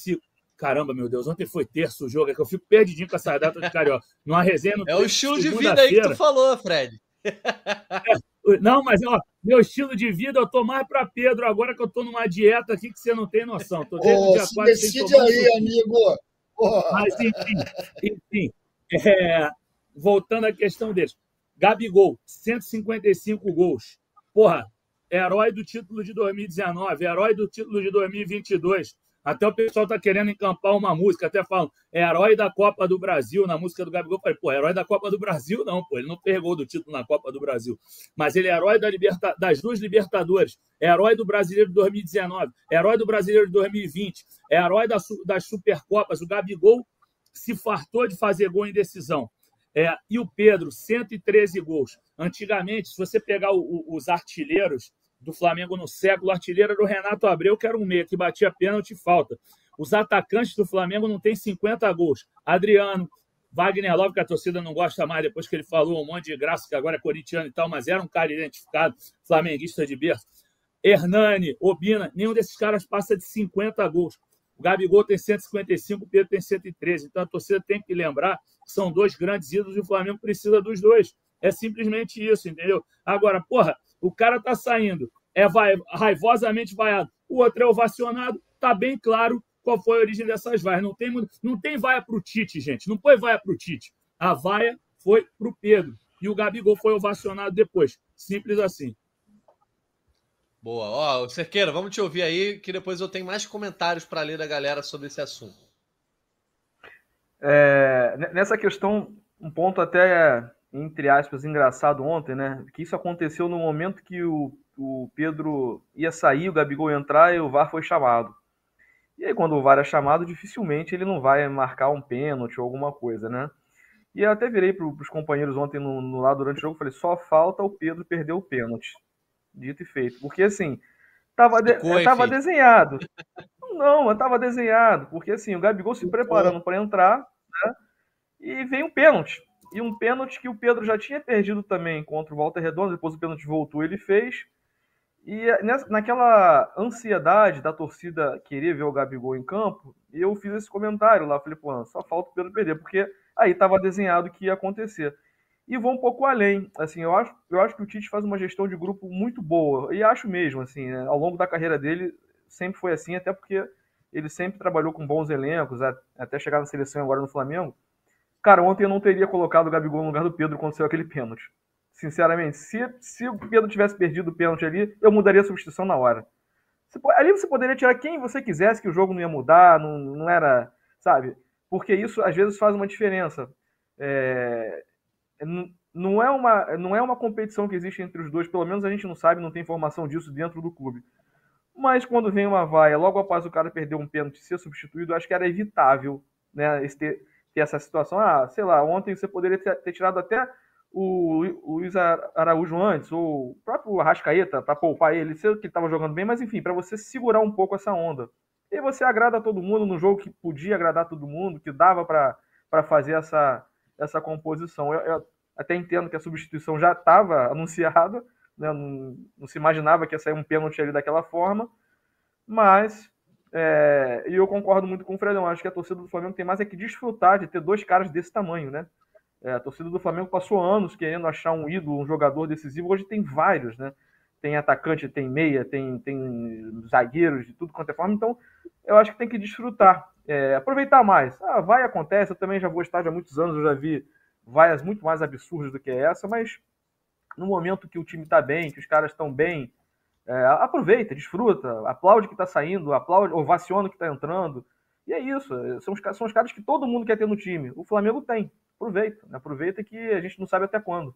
[SPEAKER 3] Caramba, meu Deus, ontem foi terço o jogo, é que eu fico perdidinho com essa data de carioca. Numa resenha no
[SPEAKER 2] É o estilo de vida aí que tu falou, Fred.
[SPEAKER 3] É, não, mas ó, meu estilo de vida, eu tô mais para Pedro agora que eu tô numa dieta aqui que você não tem noção. Tô
[SPEAKER 5] desde oh, dia 4 decide aí, amigo.
[SPEAKER 3] Oh. Mas enfim, enfim é, voltando à questão deles. Gabigol, 155 gols. Porra, herói do título de 2019, herói do título de 2022 até o pessoal tá querendo encampar uma música, até falam, é herói da Copa do Brasil, na música do Gabigol. Eu falei, pô, herói da Copa do Brasil, não, pô, ele não pegou do título na Copa do Brasil. Mas ele é herói da liberta... das duas Libertadores, é herói do Brasileiro de 2019, é herói do Brasileiro de 2020, é herói das, das Supercopas. O Gabigol se fartou de fazer gol em decisão. É, e o Pedro, 113 gols. Antigamente, se você pegar o, os artilheiros do Flamengo no século. Artilheiro era o Renato Abreu, que era um meia, que batia pênalti e falta. Os atacantes do Flamengo não têm 50 gols. Adriano, Wagner Love, que a torcida não gosta mais, depois que ele falou um monte de graça, que agora é corintiano e tal, mas era um cara identificado, flamenguista de berço. Hernani, Obina, nenhum desses caras passa de 50 gols. O Gabigol tem 155, o Pedro tem 113. Então a torcida tem que lembrar que são dois grandes ídolos e o Flamengo precisa dos dois. É simplesmente isso, entendeu? Agora, porra, o cara tá saindo, é vai, raivosamente vaiado, o outro é ovacionado, tá bem claro qual foi a origem dessas vaias. Não tem, não tem vaia pro Tite, gente. Não foi vaia pro Tite. A vaia foi pro Pedro. E o Gabigol foi ovacionado depois. Simples assim.
[SPEAKER 2] Boa. Ó, Cerqueira, vamos te ouvir aí, que depois eu tenho mais comentários para ler da galera sobre esse assunto.
[SPEAKER 4] É, nessa questão, um ponto até entre aspas, engraçado ontem, né? Que isso aconteceu no momento que o, o Pedro ia sair, o Gabigol ia entrar e o VAR foi chamado. E aí, quando o VAR é chamado, dificilmente ele não vai marcar um pênalti ou alguma coisa, né? E eu até virei para os companheiros ontem no, no lado durante o jogo e falei: só falta o Pedro perder o pênalti. Dito e feito. Porque assim, tava, de, Ficou, tava desenhado. Não, tava desenhado. Porque assim, o Gabigol se preparando para entrar, né? E vem um pênalti. E um pênalti que o Pedro já tinha perdido também contra o Walter Redondo, depois o pênalti voltou, ele fez. E nessa, naquela ansiedade da torcida querer ver o Gabigol em campo, eu fiz esse comentário lá, falei, pô, só falta o Pedro perder, porque aí estava desenhado que ia acontecer. E vou um pouco além, assim, eu acho, eu acho que o Tite faz uma gestão de grupo muito boa, e acho mesmo, assim, né, ao longo da carreira dele sempre foi assim, até porque ele sempre trabalhou com bons elencos, até chegar na seleção agora no Flamengo, Cara, ontem eu não teria colocado o Gabigol no lugar do Pedro quando saiu aquele pênalti. Sinceramente, se, se o Pedro tivesse perdido o pênalti ali, eu mudaria a substituição na hora. Você, ali você poderia tirar quem você quisesse, que o jogo não ia mudar, não, não era. Sabe? Porque isso às vezes faz uma diferença. É, não, é uma, não é uma competição que existe entre os dois, pelo menos a gente não sabe, não tem informação disso dentro do clube. Mas quando vem uma vaia, logo após o cara perder um pênalti e ser substituído, acho que era evitável né, esse, ter essa situação. Ah, sei lá, ontem você poderia ter, tirado até o, Luiz Araújo antes, ou o próprio Arrascaeta, para poupar ele, sei que ele estava jogando bem, mas enfim, para você segurar um pouco essa onda. E você agrada todo mundo no jogo que podia agradar todo mundo, que dava para fazer essa, essa composição. Eu, eu, até entendo que a substituição já estava anunciada, né? não, não, se imaginava que ia sair um pênalti ali daquela forma, mas é, e eu concordo muito com o Fredão. Acho que a torcida do Flamengo tem mais é que desfrutar de ter dois caras desse tamanho, né? É, a torcida do Flamengo passou anos querendo achar um ídolo, um jogador decisivo. Hoje tem vários, né? Tem atacante, tem meia, tem, tem zagueiros de tudo quanto é forma. Então, eu acho que tem que desfrutar, é, aproveitar mais. Ah, vai, acontece. Eu também já vou estar há muitos anos, eu já vi vaias muito mais absurdas do que essa, mas no momento que o time está bem, que os caras estão bem, é, aproveita, desfruta, aplaude que está saindo, aplaude, ovaciona que está entrando. E é isso. São os, são os caras que todo mundo quer ter no time. O Flamengo tem. Aproveita. Né? Aproveita que a gente não sabe até quando.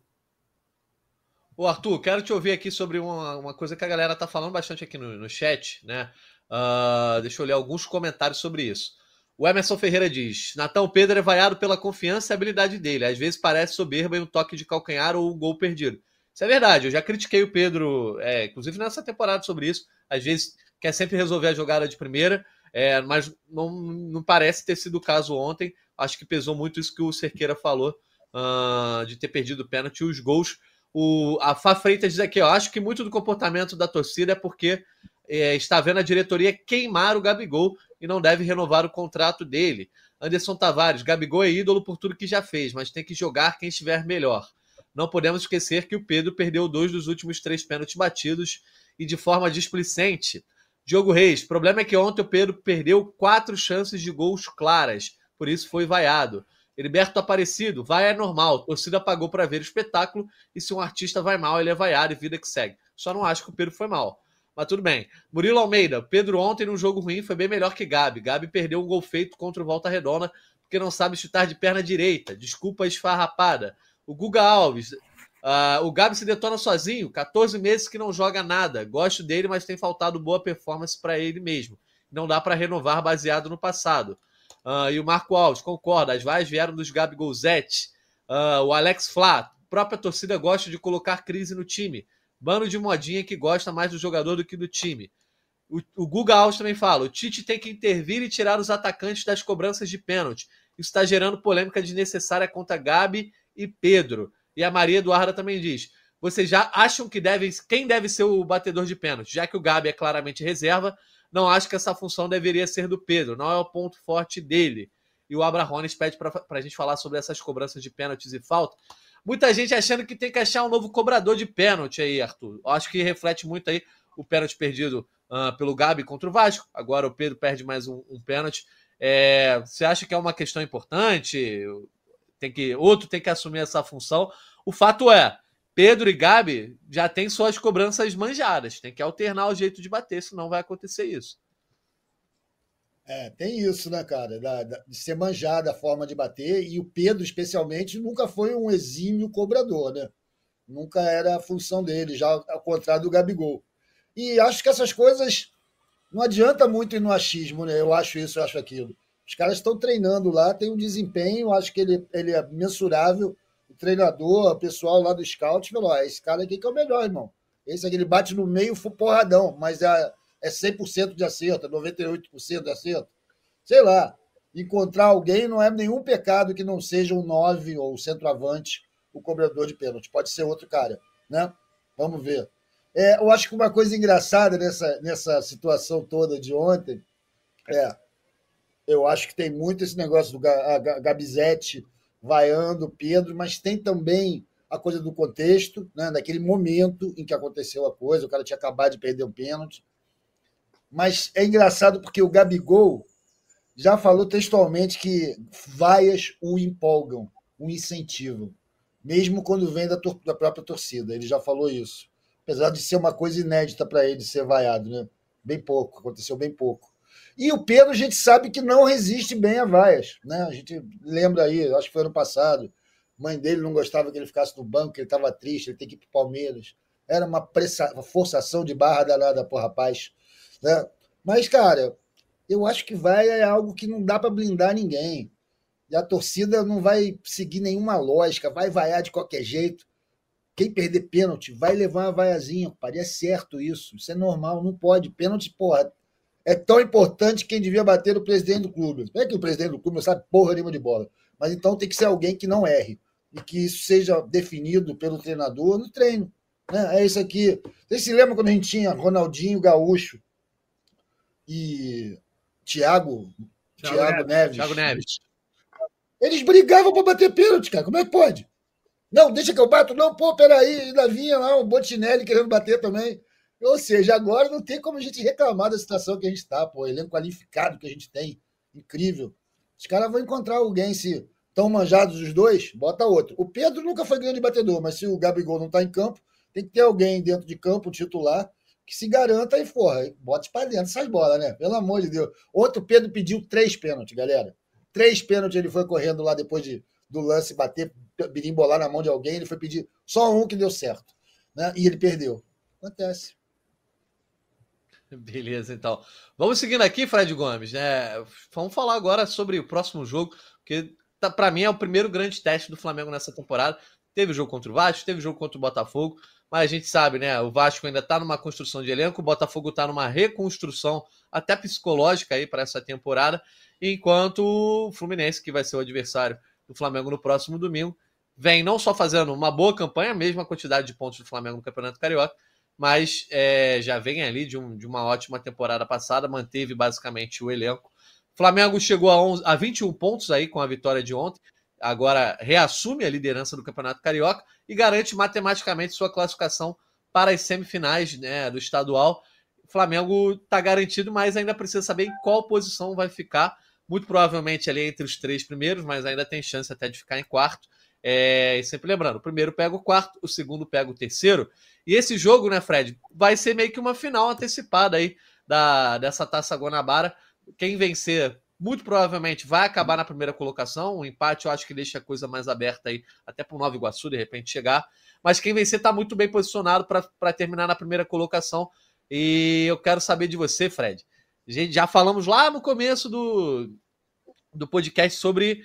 [SPEAKER 2] Ô Arthur, quero te ouvir aqui sobre uma, uma coisa que a galera tá falando bastante aqui no, no chat, né? Uh, deixa eu ler alguns comentários sobre isso. O Emerson Ferreira diz: Natão Pedro é vaiado pela confiança e habilidade dele. Às vezes parece soberba em um toque de calcanhar ou um gol perdido. Isso é verdade. Eu já critiquei o Pedro, é, inclusive nessa temporada, sobre isso. Às vezes quer sempre resolver a jogada de primeira, é, mas não, não parece ter sido o caso ontem. Acho que pesou muito isso que o Cerqueira falou, uh, de ter perdido o pênalti e os gols. O, a Fá Freitas diz aqui: ó, acho que muito do comportamento da torcida é porque é, está vendo a diretoria queimar o Gabigol e não deve renovar o contrato dele. Anderson Tavares, Gabigol é ídolo por tudo que já fez, mas tem que jogar quem estiver melhor. Não podemos esquecer que o Pedro perdeu dois dos últimos três pênaltis batidos e de forma displicente. Diogo Reis, problema é que ontem o Pedro perdeu quatro chances de gols claras, por isso foi vaiado. Heriberto Aparecido, vai é normal, a torcida pagou para ver o espetáculo e se um artista vai mal, ele é vaiado e vida que segue. Só não acho que o Pedro foi mal. Mas tudo bem. Murilo Almeida, Pedro ontem num jogo ruim foi bem melhor que Gabi. Gabi perdeu um gol feito contra o Volta Redonda porque não sabe chutar de perna direita. Desculpa esfarrapada. O Guga Alves. Uh, o Gabi se detona sozinho, 14 meses que não joga nada. Gosto dele, mas tem faltado boa performance para ele mesmo. Não dá para renovar baseado no passado. Uh, e o Marco Alves, concorda, as vaias vieram dos Gabi Golzetti. Uh, o Alex Flá, própria torcida gosta de colocar crise no time. Bando de modinha que gosta mais do jogador do que do time. O, o Guga Alves também fala: o Tite tem que intervir e tirar os atacantes das cobranças de pênalti. Isso está gerando polêmica desnecessária contra Gabi e Pedro. E a Maria Eduarda também diz: vocês já acham que deve, quem deve ser o batedor de pênalti? Já que o Gabi é claramente reserva, não acho que essa função deveria ser do Pedro, não é o ponto forte dele. E o Abrahones pede para a gente falar sobre essas cobranças de pênaltis e falta. Muita gente achando que tem que achar um novo cobrador de pênalti aí, Arthur. Acho que reflete muito aí o pênalti perdido uh, pelo Gabi contra o Vasco. Agora o Pedro perde mais um, um pênalti. É, você acha que é uma questão importante? Tem que outro tem que assumir essa função. O fato é, Pedro e Gabi já têm suas cobranças manjadas, tem que alternar o jeito de bater, senão vai acontecer isso.
[SPEAKER 5] É, tem isso, né, cara? Da, da, de ser manjada a forma de bater, e o Pedro, especialmente, nunca foi um exímio cobrador, né? Nunca era a função dele, já ao contrário do Gabigol. E acho que essas coisas não adianta muito ir no achismo, né? Eu acho isso, eu acho aquilo. Os caras estão treinando lá, tem um desempenho, acho que ele, ele é mensurável. O treinador, o pessoal lá do scout falou: ah, esse cara aqui que é o melhor, irmão. Esse aqui ele bate no meio, porradão, mas é, é 100% de acerto, é 98% de acerto. Sei lá. Encontrar alguém não é nenhum pecado que não seja um 9 ou centroavante, o cobrador de pênalti. Pode ser outro cara, né? Vamos ver. É, eu acho que uma coisa engraçada nessa, nessa situação toda de ontem é eu acho que tem muito esse negócio do Gabizete vaiando Pedro, mas tem também a coisa do contexto, né? daquele momento em que aconteceu a coisa, o cara tinha acabado de perder um pênalti. Mas é engraçado porque o Gabigol já falou textualmente que vaias o empolgam, o incentivam, mesmo quando vem da, da própria torcida. Ele já falou isso. Apesar de ser uma coisa inédita para ele ser vaiado, né? Bem pouco, aconteceu bem pouco. E o Pedro, a gente sabe que não resiste bem a vaias. Né? A gente lembra aí, acho que foi ano passado, mãe dele não gostava que ele ficasse no banco, que ele estava triste, ele tem que ir para o Palmeiras. Era uma, pressa, uma forçação de barra danada o rapaz. Né? Mas, cara, eu acho que vai é algo que não dá para blindar ninguém. E a torcida não vai seguir nenhuma lógica, vai vaiar de qualquer jeito. Quem perder pênalti vai levar uma vaiazinha, parece certo isso. Isso é normal, não pode. Pênalti, porra, é tão importante quem devia bater no presidente do clube. Não é que o presidente do clube não sabe porra nenhuma de bola, mas então tem que ser alguém que não erre e que isso seja definido pelo treinador no treino. Né? É isso aqui. Vocês se lembram quando a gente tinha Ronaldinho Gaúcho e Thiago, Thiago, Thiago Neves.
[SPEAKER 2] Thiago Neves.
[SPEAKER 5] Eles brigavam para bater pênalti, cara. Como é que pode? Não, deixa que eu bato. Não, pô, peraí. Ainda vinha lá o Botinelli querendo bater também. Ou seja, agora não tem como a gente reclamar da situação que a gente está, pô. Elenco qualificado que a gente tem. Incrível. Os caras vão encontrar alguém, se estão manjados os dois, bota outro. O Pedro nunca foi grande batedor, mas se o Gabigol não está em campo, tem que ter alguém dentro de campo, titular, que se garanta e, porra, bote para dentro essas bolas, né? Pelo amor de Deus. Outro Pedro pediu três pênaltis, galera. Três pênaltis ele foi correndo lá depois de, do lance bater, birimbolar na mão de alguém. Ele foi pedir só um que deu certo. Né? E ele perdeu. Acontece.
[SPEAKER 2] Beleza, então. Vamos seguindo aqui, Fred Gomes. Né? Vamos falar agora sobre o próximo jogo, porque tá, para mim é o primeiro grande teste do Flamengo nessa temporada. Teve jogo contra o Vasco, teve jogo contra o Botafogo, mas a gente sabe, né? O Vasco ainda está numa construção de elenco, o Botafogo está numa reconstrução até psicológica aí para essa temporada, enquanto o Fluminense, que vai ser o adversário do Flamengo no próximo domingo, vem não só fazendo uma boa campanha, a mesma quantidade de pontos do Flamengo no Campeonato Carioca, mas é, já vem ali de, um, de, uma ótima temporada passada, manteve basicamente o elenco. Flamengo chegou a, 11, a 21 pontos aí com a vitória de ontem, agora reassume a liderança do Campeonato Carioca e garante matematicamente sua classificação para as semifinais né, do estadual. Flamengo está garantido, mas ainda precisa saber em qual posição vai ficar. Muito provavelmente ali entre os três primeiros, mas ainda tem chance até de ficar em quarto. É, e sempre lembrando, o primeiro pega o quarto, o segundo pega o terceiro. E esse jogo, né, Fred, vai ser meio que uma final antecipada aí da, dessa Taça Guanabara. Quem vencer, muito provavelmente, vai acabar na primeira colocação. O empate eu acho que deixa a coisa mais aberta aí, até para o Nova Iguaçu, de repente, chegar. Mas quem vencer está muito bem posicionado para terminar na primeira colocação. E eu quero saber de você, Fred. Gente já falamos lá no começo do, do podcast sobre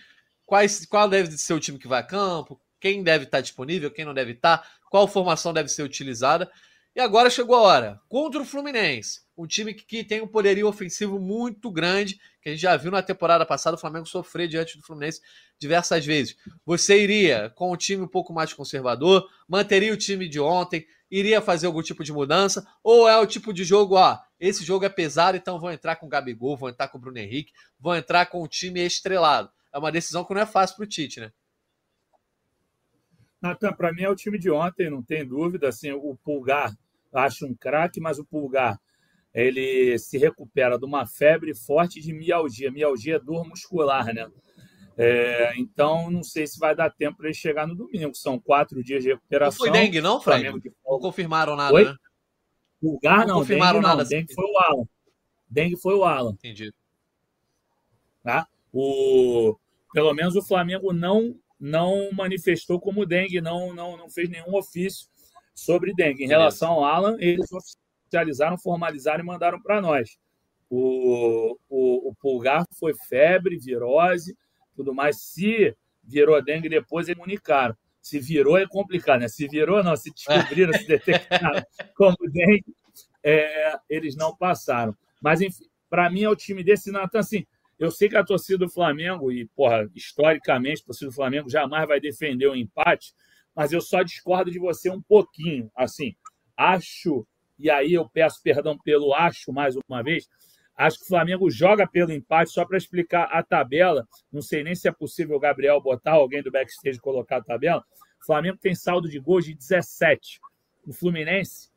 [SPEAKER 2] quais, qual deve ser o time que vai a campo, quem deve estar disponível, quem não deve estar, qual formação deve ser utilizada. E agora chegou a hora. Contra o Fluminense, um time que tem um poderio ofensivo muito grande, que a gente já viu na temporada passada o Flamengo sofrer diante do Fluminense diversas vezes. Você iria com um time um pouco mais conservador, manteria o time de ontem, iria fazer algum tipo de mudança, ou é o tipo de jogo, ó, esse jogo é pesado, então vou entrar com o Gabigol, vou entrar com o Bruno Henrique, vou entrar com o time estrelado. É uma decisão que não é fácil para o Tite, né?
[SPEAKER 3] Natan, para mim é o time de ontem, não tem dúvida. Assim, o Pulgar acho um craque, mas o Pulgar ele se recupera de uma febre forte de mialgia. Mialgia é dor muscular, né? É, então, não sei se vai dar tempo para ele chegar no domingo. São quatro dias de recuperação.
[SPEAKER 2] Não foi dengue, não, Fred? Não confirmaram nada,
[SPEAKER 3] Oi?
[SPEAKER 2] né?
[SPEAKER 3] Pulgar não, não confirmaram dengue, nada. Não. Dengue foi o Alan. Dengue foi o Alan.
[SPEAKER 2] Entendi.
[SPEAKER 3] Tá? O, pelo menos o Flamengo não não manifestou como dengue, não, não, não fez nenhum ofício sobre dengue. Em relação ao Alan, eles oficializaram, formalizaram e mandaram para nós. O, o, o, pulgar foi febre, virose, tudo mais. Se virou dengue depois, eles comunicaram. Se virou é complicado, né? Se virou, não. Se descobriram, se detectaram como dengue, é, eles não passaram. Mas, enfim, para mim é o time desse Natan, assim, eu sei que a torcida do Flamengo, e, porra, historicamente, a torcida do Flamengo jamais vai defender o empate, mas eu só discordo de você um pouquinho. Assim, acho, e aí eu peço perdão pelo acho mais uma vez, acho que o Flamengo joga pelo empate, só para explicar a tabela. Não sei nem se é possível o Gabriel botar alguém do backstage colocar a tabela. O Flamengo tem saldo de gols de 17. O Fluminense,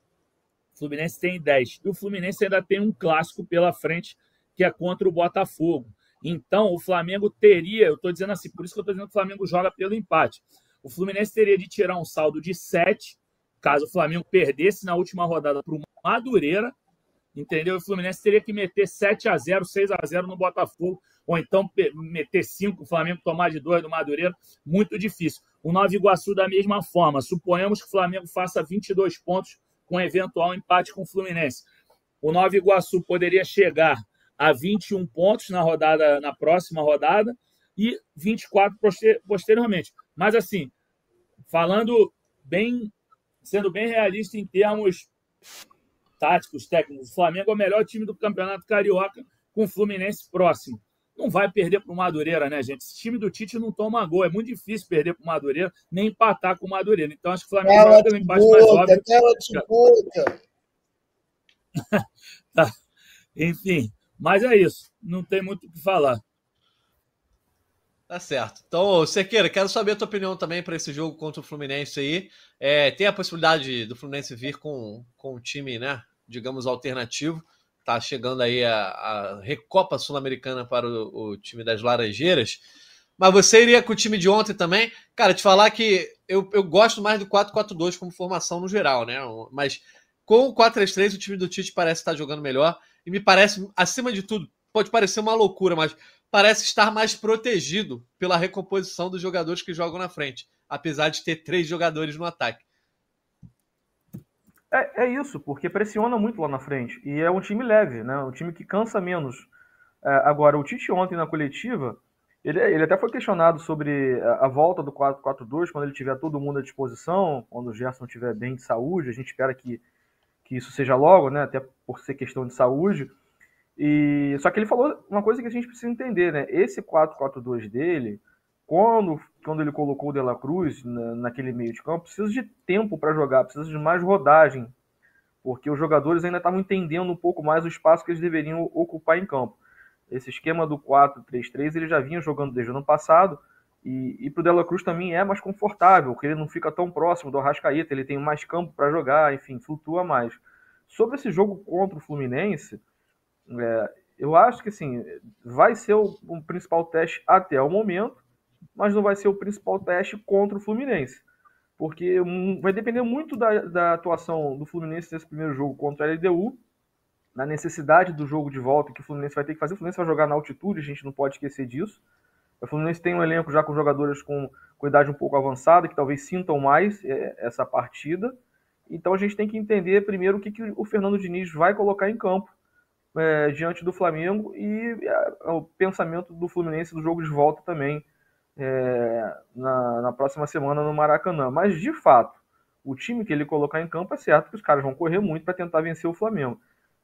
[SPEAKER 3] o Fluminense tem 10. E o Fluminense ainda tem um clássico pela frente que é contra o Botafogo. Então, o Flamengo teria, eu estou dizendo assim, por isso que eu estou dizendo que o Flamengo joga pelo empate. O Fluminense teria de tirar um saldo de 7, caso o Flamengo perdesse na última rodada para o Madureira, entendeu? O Fluminense teria que meter 7 a 0 6 a 0 no Botafogo, ou então meter 5, o Flamengo tomar de 2 do Madureira, muito difícil. O Nova Iguaçu, da mesma forma, suponhamos que o Flamengo faça 22 pontos com eventual empate com o Fluminense. O Nova Iguaçu poderia chegar a 21 pontos na rodada, na próxima rodada e 24 posteriormente. Mas assim, falando bem, sendo bem realista em termos táticos, técnicos, o Flamengo é o melhor time do Campeonato Carioca com o Fluminense próximo. Não vai perder para o Madureira, né, gente? Esse time do Tite não toma gol. É muito difícil perder para o Madureira, nem empatar com o Madureira. Então, acho que o Flamengo vai ter um empate mais óbvio. tá. Enfim, mas é isso, não tem muito o que falar.
[SPEAKER 2] Tá certo. Então, Cerqueira, quero saber a tua opinião também para esse jogo contra o Fluminense aí. É, tem a possibilidade do Fluminense vir com, com um time, né, digamos, alternativo. Tá chegando aí a, a Recopa Sul-Americana para o, o, time das Laranjeiras. Mas você iria com o time de ontem também? Cara, te falar que eu, eu gosto mais do 4-4-2 como formação no geral, né? Mas com o 4-3-3, o time do Tite parece estar jogando melhor. E me parece, acima de tudo, pode parecer uma loucura, mas parece estar mais protegido pela recomposição dos jogadores que jogam na frente, apesar de ter três jogadores no ataque.
[SPEAKER 4] É, é isso, porque pressiona muito lá na frente. E é um time leve, né? Um time que cansa menos. É, agora, o Tite ontem na coletiva, ele, ele até foi questionado sobre a, a volta do 4-4-2, quando ele tiver todo mundo à disposição, quando o Gerson estiver bem de saúde. A gente espera que, que isso seja logo, né? Até por ser questão de saúde. E só que ele falou uma coisa que a gente precisa entender, né? Esse 4-4-2 dele, quando, quando ele colocou o De La Cruz na, naquele meio de campo, precisa de tempo para jogar, precisa de mais rodagem, porque os jogadores ainda estavam entendendo um pouco mais o espaço que eles deveriam ocupar em campo. Esse esquema do 4-3-3 ele já vinha jogando desde o ano passado, e, e para o De La Cruz também é mais confortável, porque ele não fica tão próximo do Arrascaeta, ele tem mais campo para jogar, enfim, flutua mais. Sobre esse jogo contra o Fluminense, é, eu acho que assim, vai ser o, o, principal teste até o momento, mas não vai ser o principal teste contra o Fluminense. Porque vai depender muito da, da, atuação do Fluminense nesse primeiro jogo contra a LDU, na necessidade do jogo de volta que o Fluminense vai ter que fazer. O Fluminense vai jogar na altitude, a gente não pode esquecer disso. O Fluminense tem um elenco já com jogadores com, com idade um pouco avançada, que talvez sintam mais é, essa partida. Então a gente tem que entender primeiro o que, que o Fernando Diniz vai colocar em campo é, diante do Flamengo e é, o pensamento do Fluminense do jogo de volta também é, na, na, próxima semana no Maracanã. Mas de fato, o time que ele colocar em campo é certo que os caras vão correr muito para tentar vencer o Flamengo.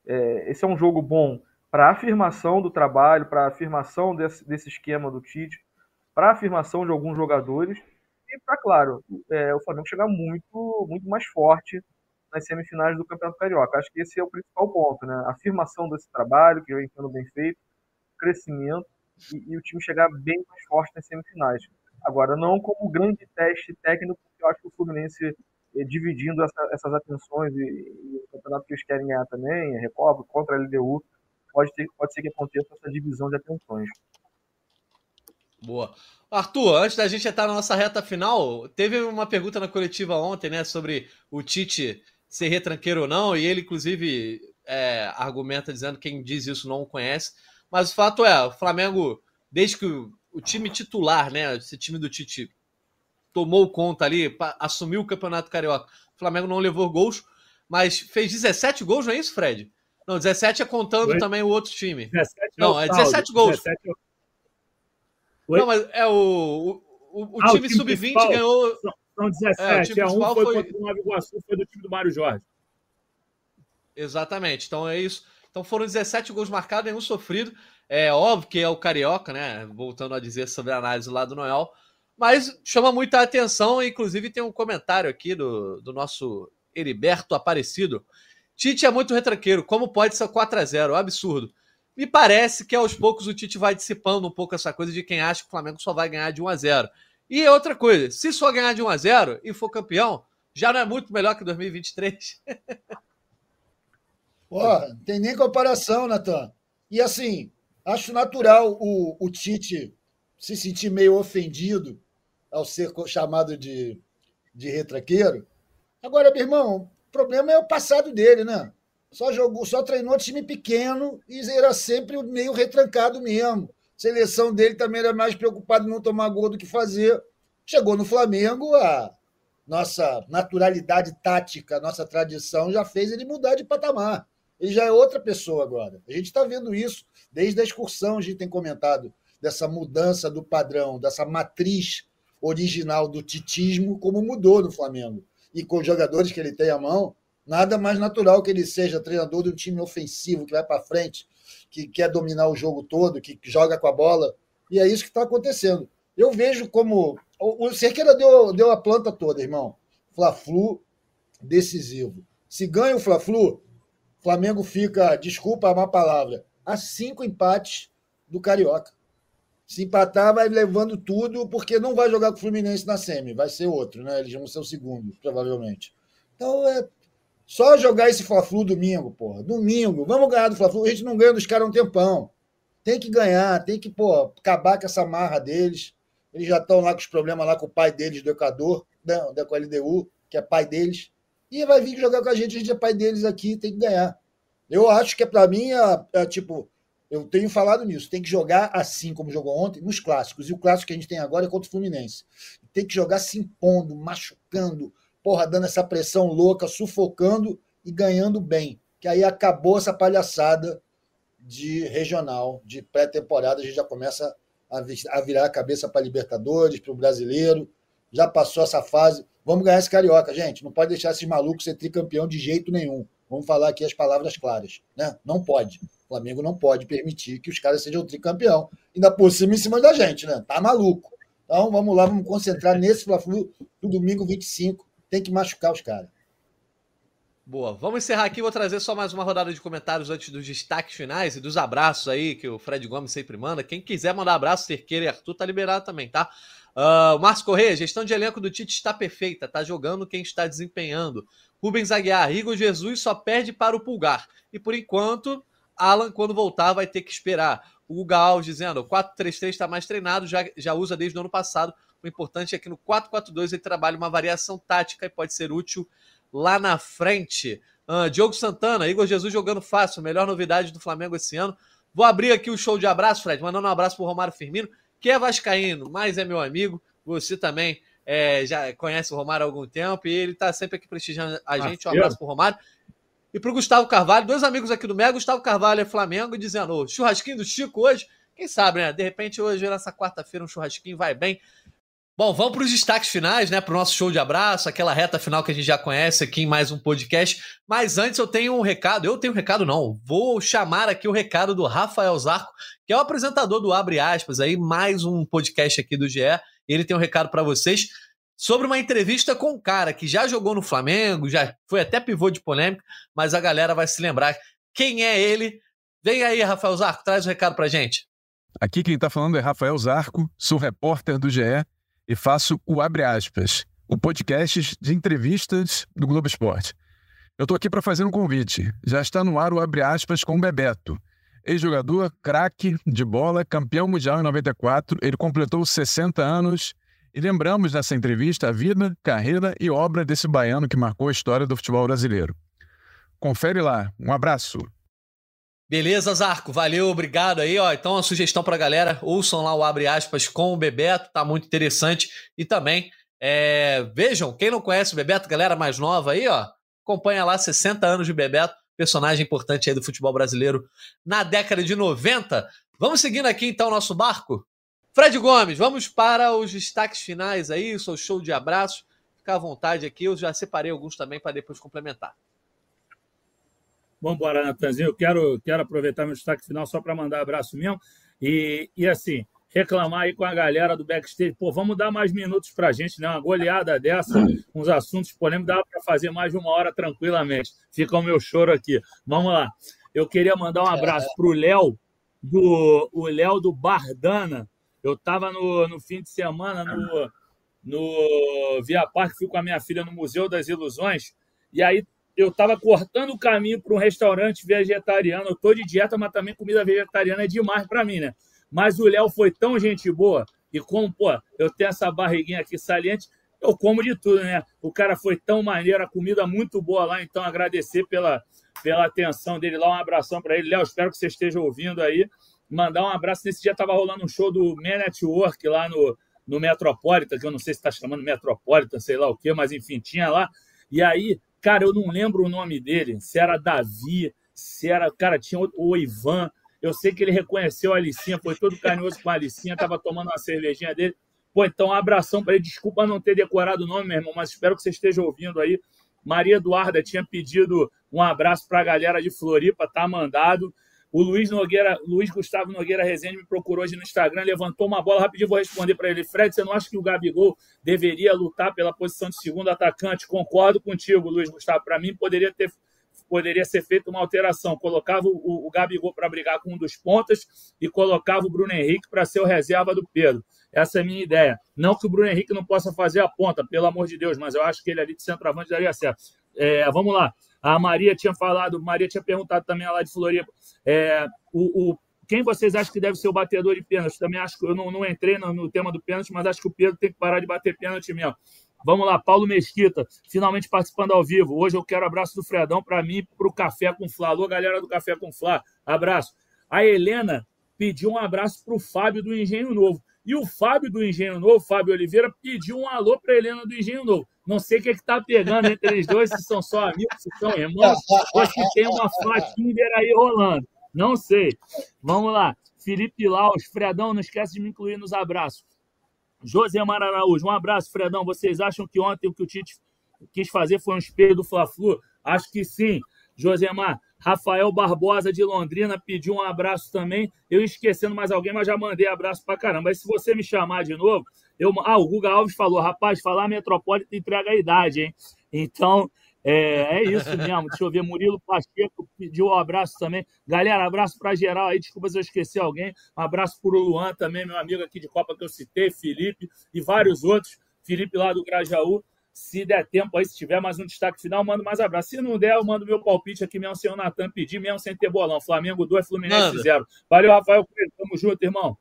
[SPEAKER 4] É, esse é um jogo bom para afirmação do trabalho, para afirmação desse, desse, esquema do Tite, para afirmação de alguns jogadores e para, claro, é, o Flamengo chegar muito, muito mais forte nas semifinais do Campeonato Carioca. Acho que esse é o principal ponto, né? A afirmação desse trabalho, que vem sendo bem feito, crescimento e, e, o time chegar bem mais forte nas semifinais. Agora, não como grande teste técnico, porque eu acho que o Fluminense eh, dividindo essa, essas atenções e, e, o campeonato que eles querem ganhar também, a Recopa, contra a LDU, pode, ter, pode ser que aconteça essa divisão de atenções.
[SPEAKER 2] Boa. Arthur, antes da gente entrar na nossa reta final, teve uma pergunta na coletiva ontem, né, sobre o Tite ser retranqueiro ou não, e ele, inclusive, é, argumenta dizendo que quem diz isso não o conhece. Mas o fato é, o Flamengo, desde que o, o time titular, né, esse time do Tite, tomou conta ali, assumiu o Campeonato Carioca, o Flamengo não levou gols, mas fez 17 gols, não é isso, Fred? Não, 17 é contando também o outro time. 17 é não, é 17 gols. 17 é... Não, mas é o, o, o ah, time, time sub-20 ganhou.
[SPEAKER 3] São 17. É, é um foi, foi contra o Nova Iguaçu, foi do time do Mário Jorge.
[SPEAKER 2] Exatamente. Então é isso. Então foram 17 gols marcados, nenhum sofrido. É óbvio que é o Carioca, né? Voltando a dizer sobre a análise lá do Noel. Mas chama muita atenção, inclusive tem um comentário aqui do, do nosso Heriberto Aparecido. Tite é muito retranqueiro, como pode ser 4 a 0 Absurdo. Me parece que aos poucos o Tite vai dissipando um pouco essa coisa de quem acha que o Flamengo só vai ganhar de 1 a 0 e outra coisa, se só ganhar de 1 a 0 e for campeão, já não é muito melhor que 2023?
[SPEAKER 5] Pô, tem nem comparação, Natan. E assim, acho natural o, o Tite se sentir meio ofendido ao ser chamado de, de retraqueiro. Agora, meu irmão, problema é o passado dele, né? Só jogou, só treinou time pequeno e era sempre meio retrancado mesmo seleção dele também era mais preocupado em não tomar gol do que fazer. Chegou no Flamengo, a nossa naturalidade tática, nossa tradição já fez ele mudar de patamar. Ele já é outra pessoa agora. A gente está vendo isso desde a excursão, a gente tem comentado dessa mudança do padrão, dessa matriz original do titismo, como mudou no Flamengo. E com os jogadores que ele tem à mão, nada mais natural que ele seja treinador de um time ofensivo que vai para frente, que quer dominar o jogo todo, que joga com a bola. E é isso que está acontecendo. Eu vejo como. O Cerqueira deu, deu a planta toda, irmão. Fla-Flu decisivo. Se ganha o Fla-Flu, Flamengo fica, desculpa a má palavra, a cinco empates do Carioca. Se empatar, vai levando tudo, porque não vai jogar com o Fluminense na semi, vai ser outro, né? Eles vão ser o segundo, provavelmente. Então é só jogar esse Fla-Flu domingo, porra. Domingo, vamos ganhar do Fla-Flu. A gente não ganha dos caras um tempão. Tem que ganhar, tem que, pô, acabar com essa marra deles. Eles já estão lá com os problemas lá com o pai deles do Equador, não, da com LDU, que é pai deles. E vai vir jogar com a gente, a gente é pai deles aqui, tem que ganhar. Eu acho que para mim é, é, tipo, eu tenho falado nisso, tem que jogar assim como jogou ontem nos clássicos. E o clássico que a gente tem agora é contra o Fluminense. Tem que jogar se impondo, machucando, porra, dando essa pressão louca, sufocando e ganhando bem. Que aí acabou essa palhaçada de regional, de pré-temporada, a gente já começa a virar a cabeça para Libertadores, para o brasileiro. Já passou essa fase. Vamos ganhar esse carioca, gente. Não pode deixar esses malucos ser tricampeão de jeito nenhum. Vamos falar aqui as palavras claras. Né? Não pode. O Flamengo não pode permitir que os caras sejam tricampeão. Ainda por cima em cima da gente, né? Tá maluco. Então vamos lá, vamos concentrar nesse Fla-Flu do domingo 25. Tem que machucar os caras.
[SPEAKER 2] Boa, vamos encerrar aqui. Vou trazer só mais uma rodada de comentários antes dos destaques finais e dos abraços aí que o Fred Gomes sempre manda. Quem quiser mandar abraço, Cerqueira e Arthur, tá liberado também, tá? Uh, Márcio Correia, gestão de elenco do Tite está perfeita, tá jogando quem está desempenhando. Rubens Aguiar, Igor Jesus só perde para o Pulgar. E por enquanto, Alan, quando voltar, vai ter que esperar. O Gal dizendo, o 4-3-3 está mais treinado, já, já usa desde o ano passado. O importante é que no 4-4-2 ele trabalha uma variação tática e pode ser útil lá na frente. Uh, Diogo Santana, Igor Jesus jogando fácil, melhor novidade do Flamengo esse ano. Vou abrir aqui o show de abraço, Fred, mandando um abraço para o Romário Firmino que é vascaíno, mas é meu amigo. Você também é, já conhece o Romário há algum tempo e ele está sempre aqui prestigiando a gente. Um abraço para o Romário. E para o Gustavo Carvalho, dois amigos aqui do Mega. Gustavo Carvalho é Flamengo, dizendo: oh, churrasquinho do Chico hoje. Quem sabe, né? De repente, hoje, nessa quarta-feira, um churrasquinho vai bem. Bom, vamos para os destaques finais, né? Para o nosso show de abraço, aquela reta final que a gente já conhece aqui em mais um podcast. Mas antes eu tenho um recado. Eu tenho um recado, não. Vou chamar aqui o recado do Rafael Zarco, que é o apresentador do Abre Aspas, aí, mais um podcast aqui do GE. Ele tem um recado para vocês sobre uma entrevista com um cara que já jogou no Flamengo, já foi até pivô de polêmica, mas a galera vai se lembrar quem é ele. Vem aí, Rafael Zarco, traz o um recado para gente.
[SPEAKER 6] Aqui quem está falando é Rafael Zarco, sou repórter do GE e faço o Abre Aspas, o podcast de entrevistas do Globo Esporte. Eu estou aqui para fazer um convite. Já está no ar o Abre Aspas com o Bebeto. Ex-jogador, craque de bola, campeão mundial em 94, ele completou 60 anos e lembramos nessa entrevista a vida, carreira e obra desse baiano que marcou a história do futebol brasileiro. Confere lá. Um abraço.
[SPEAKER 2] Beleza, Zarco, valeu, obrigado aí, ó. Então, a sugestão pra galera, ouçam lá o Abre Aspas com o Bebeto, tá muito interessante. E também, é, vejam, quem não conhece o Bebeto, galera mais nova aí, ó, acompanha lá 60 anos de Bebeto, personagem importante aí do futebol brasileiro na década de 90. Vamos seguindo aqui então o nosso barco? Fred Gomes, vamos para os destaques finais aí, o seu show de abraços. Fica à vontade aqui, eu já separei alguns também para depois complementar.
[SPEAKER 3] Vamos embora, Natanzinho. Eu quero, quero aproveitar meu destaque final só para mandar abraço mesmo. E, e assim, reclamar aí com a galera do backstage. Pô, vamos dar mais minutos para a gente, né? Uma goleada dessa, uns assuntos polêmicos, dá para fazer mais de uma hora tranquilamente. Fica o meu choro aqui. Vamos lá. Eu queria mandar um abraço para o Léo, do o Léo do Bardana. Eu estava no, no fim de semana no, no Via Parque, fui com a minha filha no Museu das Ilusões, e aí eu estava cortando o caminho para um restaurante vegetariano. Eu estou de dieta, mas também comida vegetariana é demais para mim, né? Mas o Léo foi tão gente boa, e como, pô, eu tenho essa barriguinha aqui saliente, eu como de tudo, né? O cara foi tão maneiro, a comida muito boa lá, então agradecer pela, pela atenção dele lá, um abração para ele. Léo, espero que você esteja ouvindo aí. Mandar um abraço. Nesse dia estava rolando um show do Man Network lá no, no Metropolitan, que eu não sei se está chamando Metropolitan, sei lá o quê, mas enfim, tinha lá. E aí Cara, eu não lembro o nome dele, se era Davi, se era. Cara, tinha o Ivan. Eu sei que ele reconheceu a Alicinha, foi todo carinhoso com a Alicinha, tava tomando uma cervejinha dele. Pô, então um abração para ele. Desculpa não ter decorado o nome, meu irmão, mas espero que você esteja ouvindo aí. Maria Eduarda tinha pedido um abraço para a galera de Floripa, tá mandado. O Luiz Nogueira, Luiz Gustavo Nogueira Rezende me procurou hoje no Instagram, levantou uma bola rapidinho, vou responder para ele. Fred, você não acha que o Gabigol deveria lutar pela posição de segundo atacante? Concordo contigo, Luiz Gustavo. Para mim, poderia ter poderia ser feita uma alteração. Colocava o, o Gabigol para brigar com um dos pontas e colocava o Bruno Henrique para ser o reserva do Pedro. Essa é a minha ideia. Não que o Bruno Henrique não possa fazer a ponta, pelo amor de Deus, mas eu acho que ele ali de centroavante daria certo. É, vamos lá. A Maria tinha falado, Maria tinha perguntado também lá de Floripa. É, o, o, quem vocês acham que deve ser o batedor de pênalti? Também acho que eu não, não entrei no, no, tema do pênalti, mas acho que o Pedro tem que parar de bater pênalti mesmo. Vamos lá, Paulo Mesquita, finalmente participando ao vivo. Hoje eu quero abraço do Fredão para mim para o Café com Flá. Alô, galera do Café com Flá, abraço. A Helena pediu um abraço para o Fábio do Engenho Novo. E o Fábio do Engenho Novo, Fábio Oliveira, pediu um alô para Helena do Engenho Novo. Não sei o que é está pegando entre eles dois, se são só amigos, se são irmãos, ou se tem uma Tinder aí rolando. Não sei. Vamos lá. Felipe Laus, Fredão, não esquece de me incluir nos abraços. José Araújo, um abraço, Fredão. Vocês acham que ontem o que o Tite quis fazer foi um espelho do Fla-Flu? Acho que sim. Josemar, Rafael Barbosa de Londrina pediu um abraço também. Eu esquecendo mais alguém, mas já mandei abraço pra caramba. Mas se você me chamar de novo, eu. Ah, o Guga Alves falou, rapaz, falar Metrópole entrega a idade, hein? Então, é, é isso mesmo. Deixa eu ver. Murilo Pacheco pediu um abraço também. Galera, abraço para geral aí. Desculpa se eu esqueci alguém. Um abraço para o Luan também, meu amigo aqui de Copa que eu citei, Felipe e vários outros. Felipe lá do Grajaú. Se der tempo aí, se tiver mais um destaque final, mando mais abraço. Se não der, eu mando meu palpite aqui mesmo sem o Natan pedir, mesmo sem ter bolão. Flamengo 2, Fluminense 0. Valeu, Rafael Tamo junto, irmão.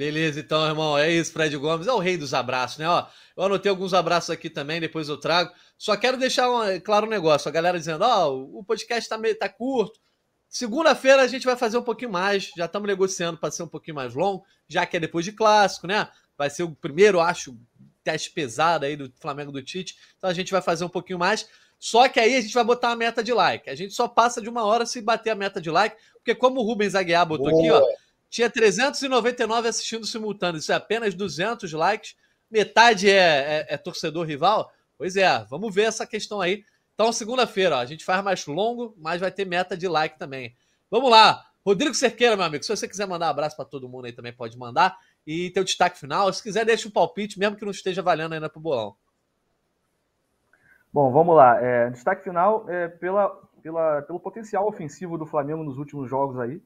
[SPEAKER 2] Beleza, então, irmão. É isso, Fred Gomes. É o rei dos abraços, né? Ó, eu anotei alguns abraços aqui também, depois eu trago. Só quero deixar um, claro um negócio. A galera dizendo, ó, oh, o podcast tá, meio, tá curto. Segunda-feira a gente vai fazer um pouquinho mais. Já estamos negociando para ser um pouquinho mais longo, já que é depois de clássico, né? Vai ser o primeiro, acho, teste pesado aí do Flamengo do Tite. Então a gente vai fazer um pouquinho mais. Só que aí a gente vai botar a meta de like. A gente só passa de uma hora se bater a meta de like, porque como o Rubens Aguiar botou Boa. aqui, ó, tinha 399 assistindo simultâneo. Isso é apenas 200 likes. Metade é, é, é torcedor rival. Pois é, vamos ver essa questão aí. Então, segunda-feira, a gente faz mais longo, mas vai ter meta de like também. Vamos lá. Rodrigo Cerqueira, meu amigo, se você quiser mandar um abraço para todo mundo aí também pode mandar. E ter o destaque final. Se quiser, deixa um palpite, mesmo que não esteja valendo ainda pro bolão.
[SPEAKER 4] Bom, vamos lá. É, destaque final é pela, pela, pelo potencial ofensivo do Flamengo nos últimos jogos aí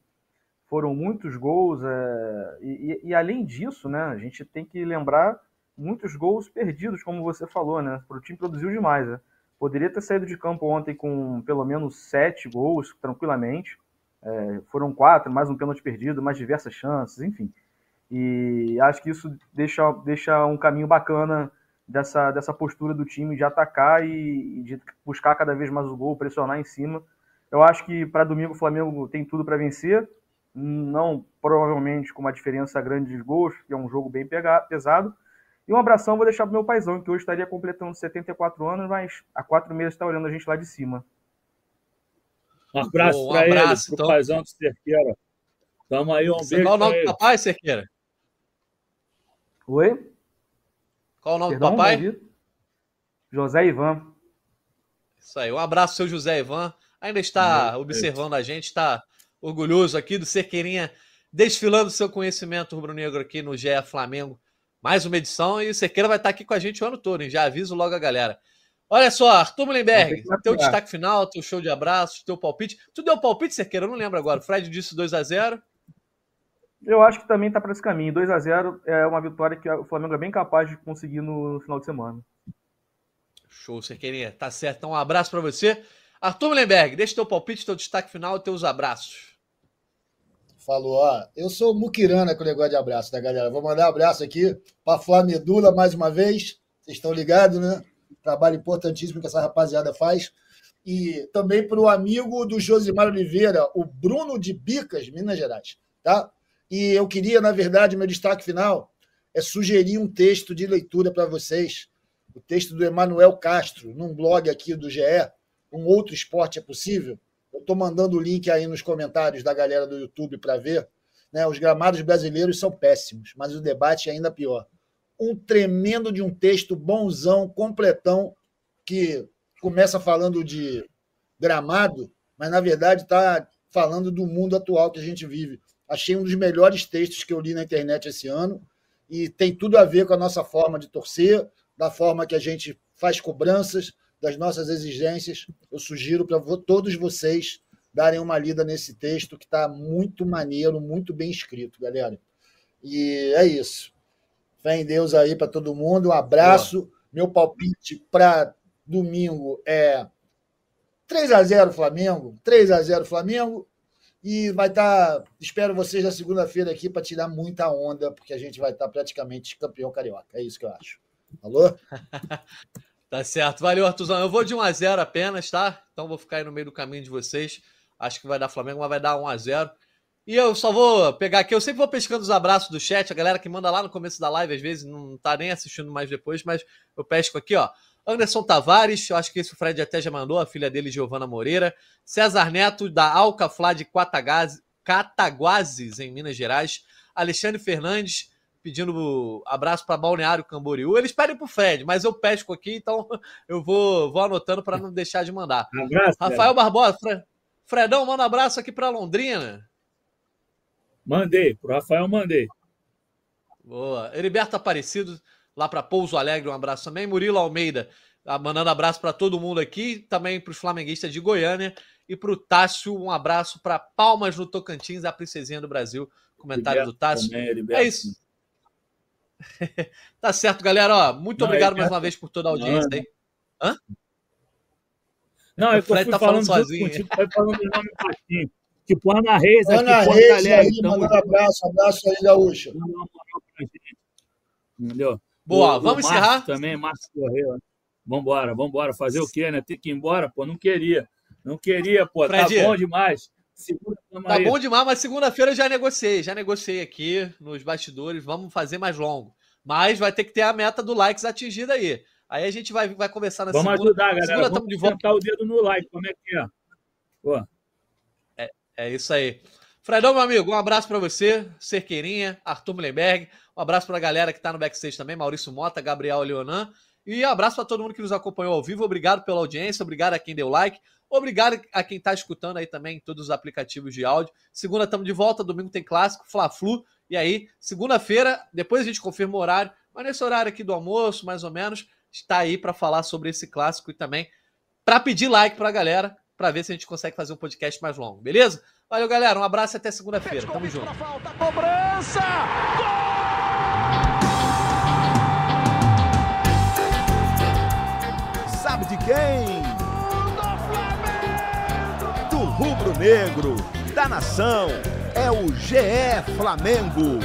[SPEAKER 4] foram muitos gols. É, e, e, além disso, né, a gente tem que lembrar muitos gols perdidos, como você falou, né? O time produziu demais. Né? Poderia ter saído de campo ontem com pelo menos sete gols, tranquilamente. É, foram quatro, mais um pênalti perdido, mais diversas chances, enfim. E acho que isso deixa, deixa um caminho bacana dessa, dessa postura do time de atacar e, e de buscar cada vez mais o gol, pressionar em cima. Eu acho que para domingo o Flamengo tem tudo para vencer não provavelmente com uma diferença grande de gols, que é um jogo bem pesado. E um abração vou deixar pro meu paizão, que hoje estaria completando 74 anos, mas há quatro meses está olhando a gente lá de cima.
[SPEAKER 3] Um abraço para um ele, pro então. paizão do Cerqueira. Tamo aí, um Você beijo.
[SPEAKER 2] Qual o nome do papai, Cerqueira?
[SPEAKER 4] Oi?
[SPEAKER 2] Qual o nome Perdão, do papai?
[SPEAKER 4] José Ivan.
[SPEAKER 2] Isso aí, um abraço, seu José Ivan. Ainda está observando a gente, está orgulhoso aqui do Cerqueirinha desfilando seu conhecimento rubro-negro aqui no GE Flamengo. Mais uma edição e o Cerqueira vai estar aqui com a gente o ano todo, hein? Já aviso logo a galera. Olha só, Arthur Mullenberg, teu destaque final, teu show de abraços, teu palpite. Tu deu palpite, Cerqueira? Eu não lembro agora. O Fred disse 2 a 0
[SPEAKER 4] Eu acho que também está para esse caminho. 2 a 0 é uma vitória que o Flamengo é bem capaz de conseguir no, final de semana.
[SPEAKER 2] Show, Cerqueirinha. Tá certo. Então, um abraço para você. Arthur Mullenberg, deixa teu palpite, teu destaque final e teus abraços
[SPEAKER 5] falou: ó, eu sou muquirana com o negócio de abraço, tá, galera? Vou mandar um abraço aqui para Flamedula mais uma vez. Vocês estão ligados, né? Trabalho importantíssimo que essa rapaziada faz. E também para o amigo do Josimar Oliveira, o Bruno de Bicas, Minas Gerais, tá? E eu queria, na verdade, meu destaque final é sugerir um texto de leitura para vocês. O texto do Emanuel Castro, num blog aqui do GE, Um Outro Esporte é Possível, eu estou mandando o link aí nos comentários da galera do YouTube para ver. Né? Os gramados brasileiros são péssimos, mas o debate é ainda pior. Um tremendo de um texto bonzão, completão, que começa falando de gramado, mas na verdade está falando do mundo atual que a gente vive. Achei um dos melhores textos que eu li na internet esse ano e tem tudo a ver com a nossa forma de torcer, da forma que a gente faz cobranças, das nossas exigências. Eu sugiro para todos vocês darem uma lida nesse texto que está muito maneiro, muito bem escrito, galera. E é isso. Fé em Deus aí para todo mundo. Um abraço. Boa. Meu palpite para domingo é 3 a 0 Flamengo, 3 a 0 Flamengo. E vai estar. Tá, espero vocês na segunda-feira aqui para tirar muita onda, porque a gente vai estar tá praticamente campeão carioca. É isso que eu acho. Alô?
[SPEAKER 2] tá certo. Valeu, Artuzão. Eu vou de 1 a 0 apenas, tá? Então vou ficar aí no meio do caminho de vocês. Acho que vai dar Flamengo, mas vai dar 1 a 0 E eu só vou pegar aqui, eu sempre vou pescando os abraços do chat, a galera que manda lá no começo da live, às vezes não tá nem assistindo mais depois, mas eu pesco aqui, ó. Anderson Tavares, eu acho que esse o Fred até já mandou, a filha dele, Giovana Moreira. César Neto, da Alcaflá de Cataguases, em Minas Gerais. Alexandre Fernandes, pedindo abraço para Balneário Camboriú. Eles pedem para o Fred, mas eu pesco aqui, então eu vou, vou anotando para não deixar de mandar. Um abraço, Rafael Barbosa, Fredão, manda um abraço aqui para Londrina.
[SPEAKER 3] Mandei, para Rafael mandei.
[SPEAKER 2] Boa. Heriberto Aparecido, lá para Pouso Alegre, um abraço também. Murilo Almeida, ah, mandando abraço para todo mundo aqui, também para os flamenguistas de Goiânia. E para o Tássio, um abraço para Palmas no Tocantins, a princesinha do Brasil. Comentário do Tássio. Também, é isso. tá certo, galera. Ó, muito Não, obrigado mais uma vez por toda a audiência aí. Hã?
[SPEAKER 3] Não, é eu fui tá falando, falando sozinho. Contigo, foi falando o nome baixinho. Tipo, Ana Reis
[SPEAKER 5] Ana aqui, Reis, galera, aí, então, manda um abraço, abraço aí, Gaúcha.
[SPEAKER 2] Entendeu? Boa, o, vamos o encerrar?
[SPEAKER 3] Também, Márcio Correia. Vambora, vambora. Fazer o quê, né? Ter que ir embora? Pô, não queria. Não queria, pô. Tá Fred, tá bom demais.
[SPEAKER 2] Segunda, tá bom demais, mas segunda-feira eu já negociei. Já negociei aqui nos bastidores. Vamos fazer mais longo. Mas vai ter que ter a meta do likes atingida aí. Aí a gente vai, vai conversar na
[SPEAKER 3] Vamos segunda. ajudar, galera. Segunda, Vamos de volta. o dedo no like. Como é que é? Pô.
[SPEAKER 2] É, é isso aí. Fredão, meu amigo, um abraço para você, Cerqueirinha, Arthur Mullenberg. Um abraço para a galera que está no backstage também, Maurício Mota, Gabriel Leonan. E um abraço para todo mundo que nos acompanhou ao vivo. Obrigado pela audiência, obrigado a quem deu like, obrigado a quem está escutando aí também em todos os aplicativos de áudio. Segunda estamos de volta, domingo tem clássico, Fla-Flu. E aí, segunda-feira, depois a gente confirma o horário, mas nesse horário aqui do almoço, mais ou menos, está aí para falar sobre esse clássico e também para pedir like para a galera, para ver se a gente consegue fazer um podcast mais longo, beleza? Valeu, galera. Um abraço e até segunda-feira. Tamo junto. Falta, cobrança! Gol!
[SPEAKER 7] Sabe de quem? Rubro-negro, da nação. É o GE Flamengo.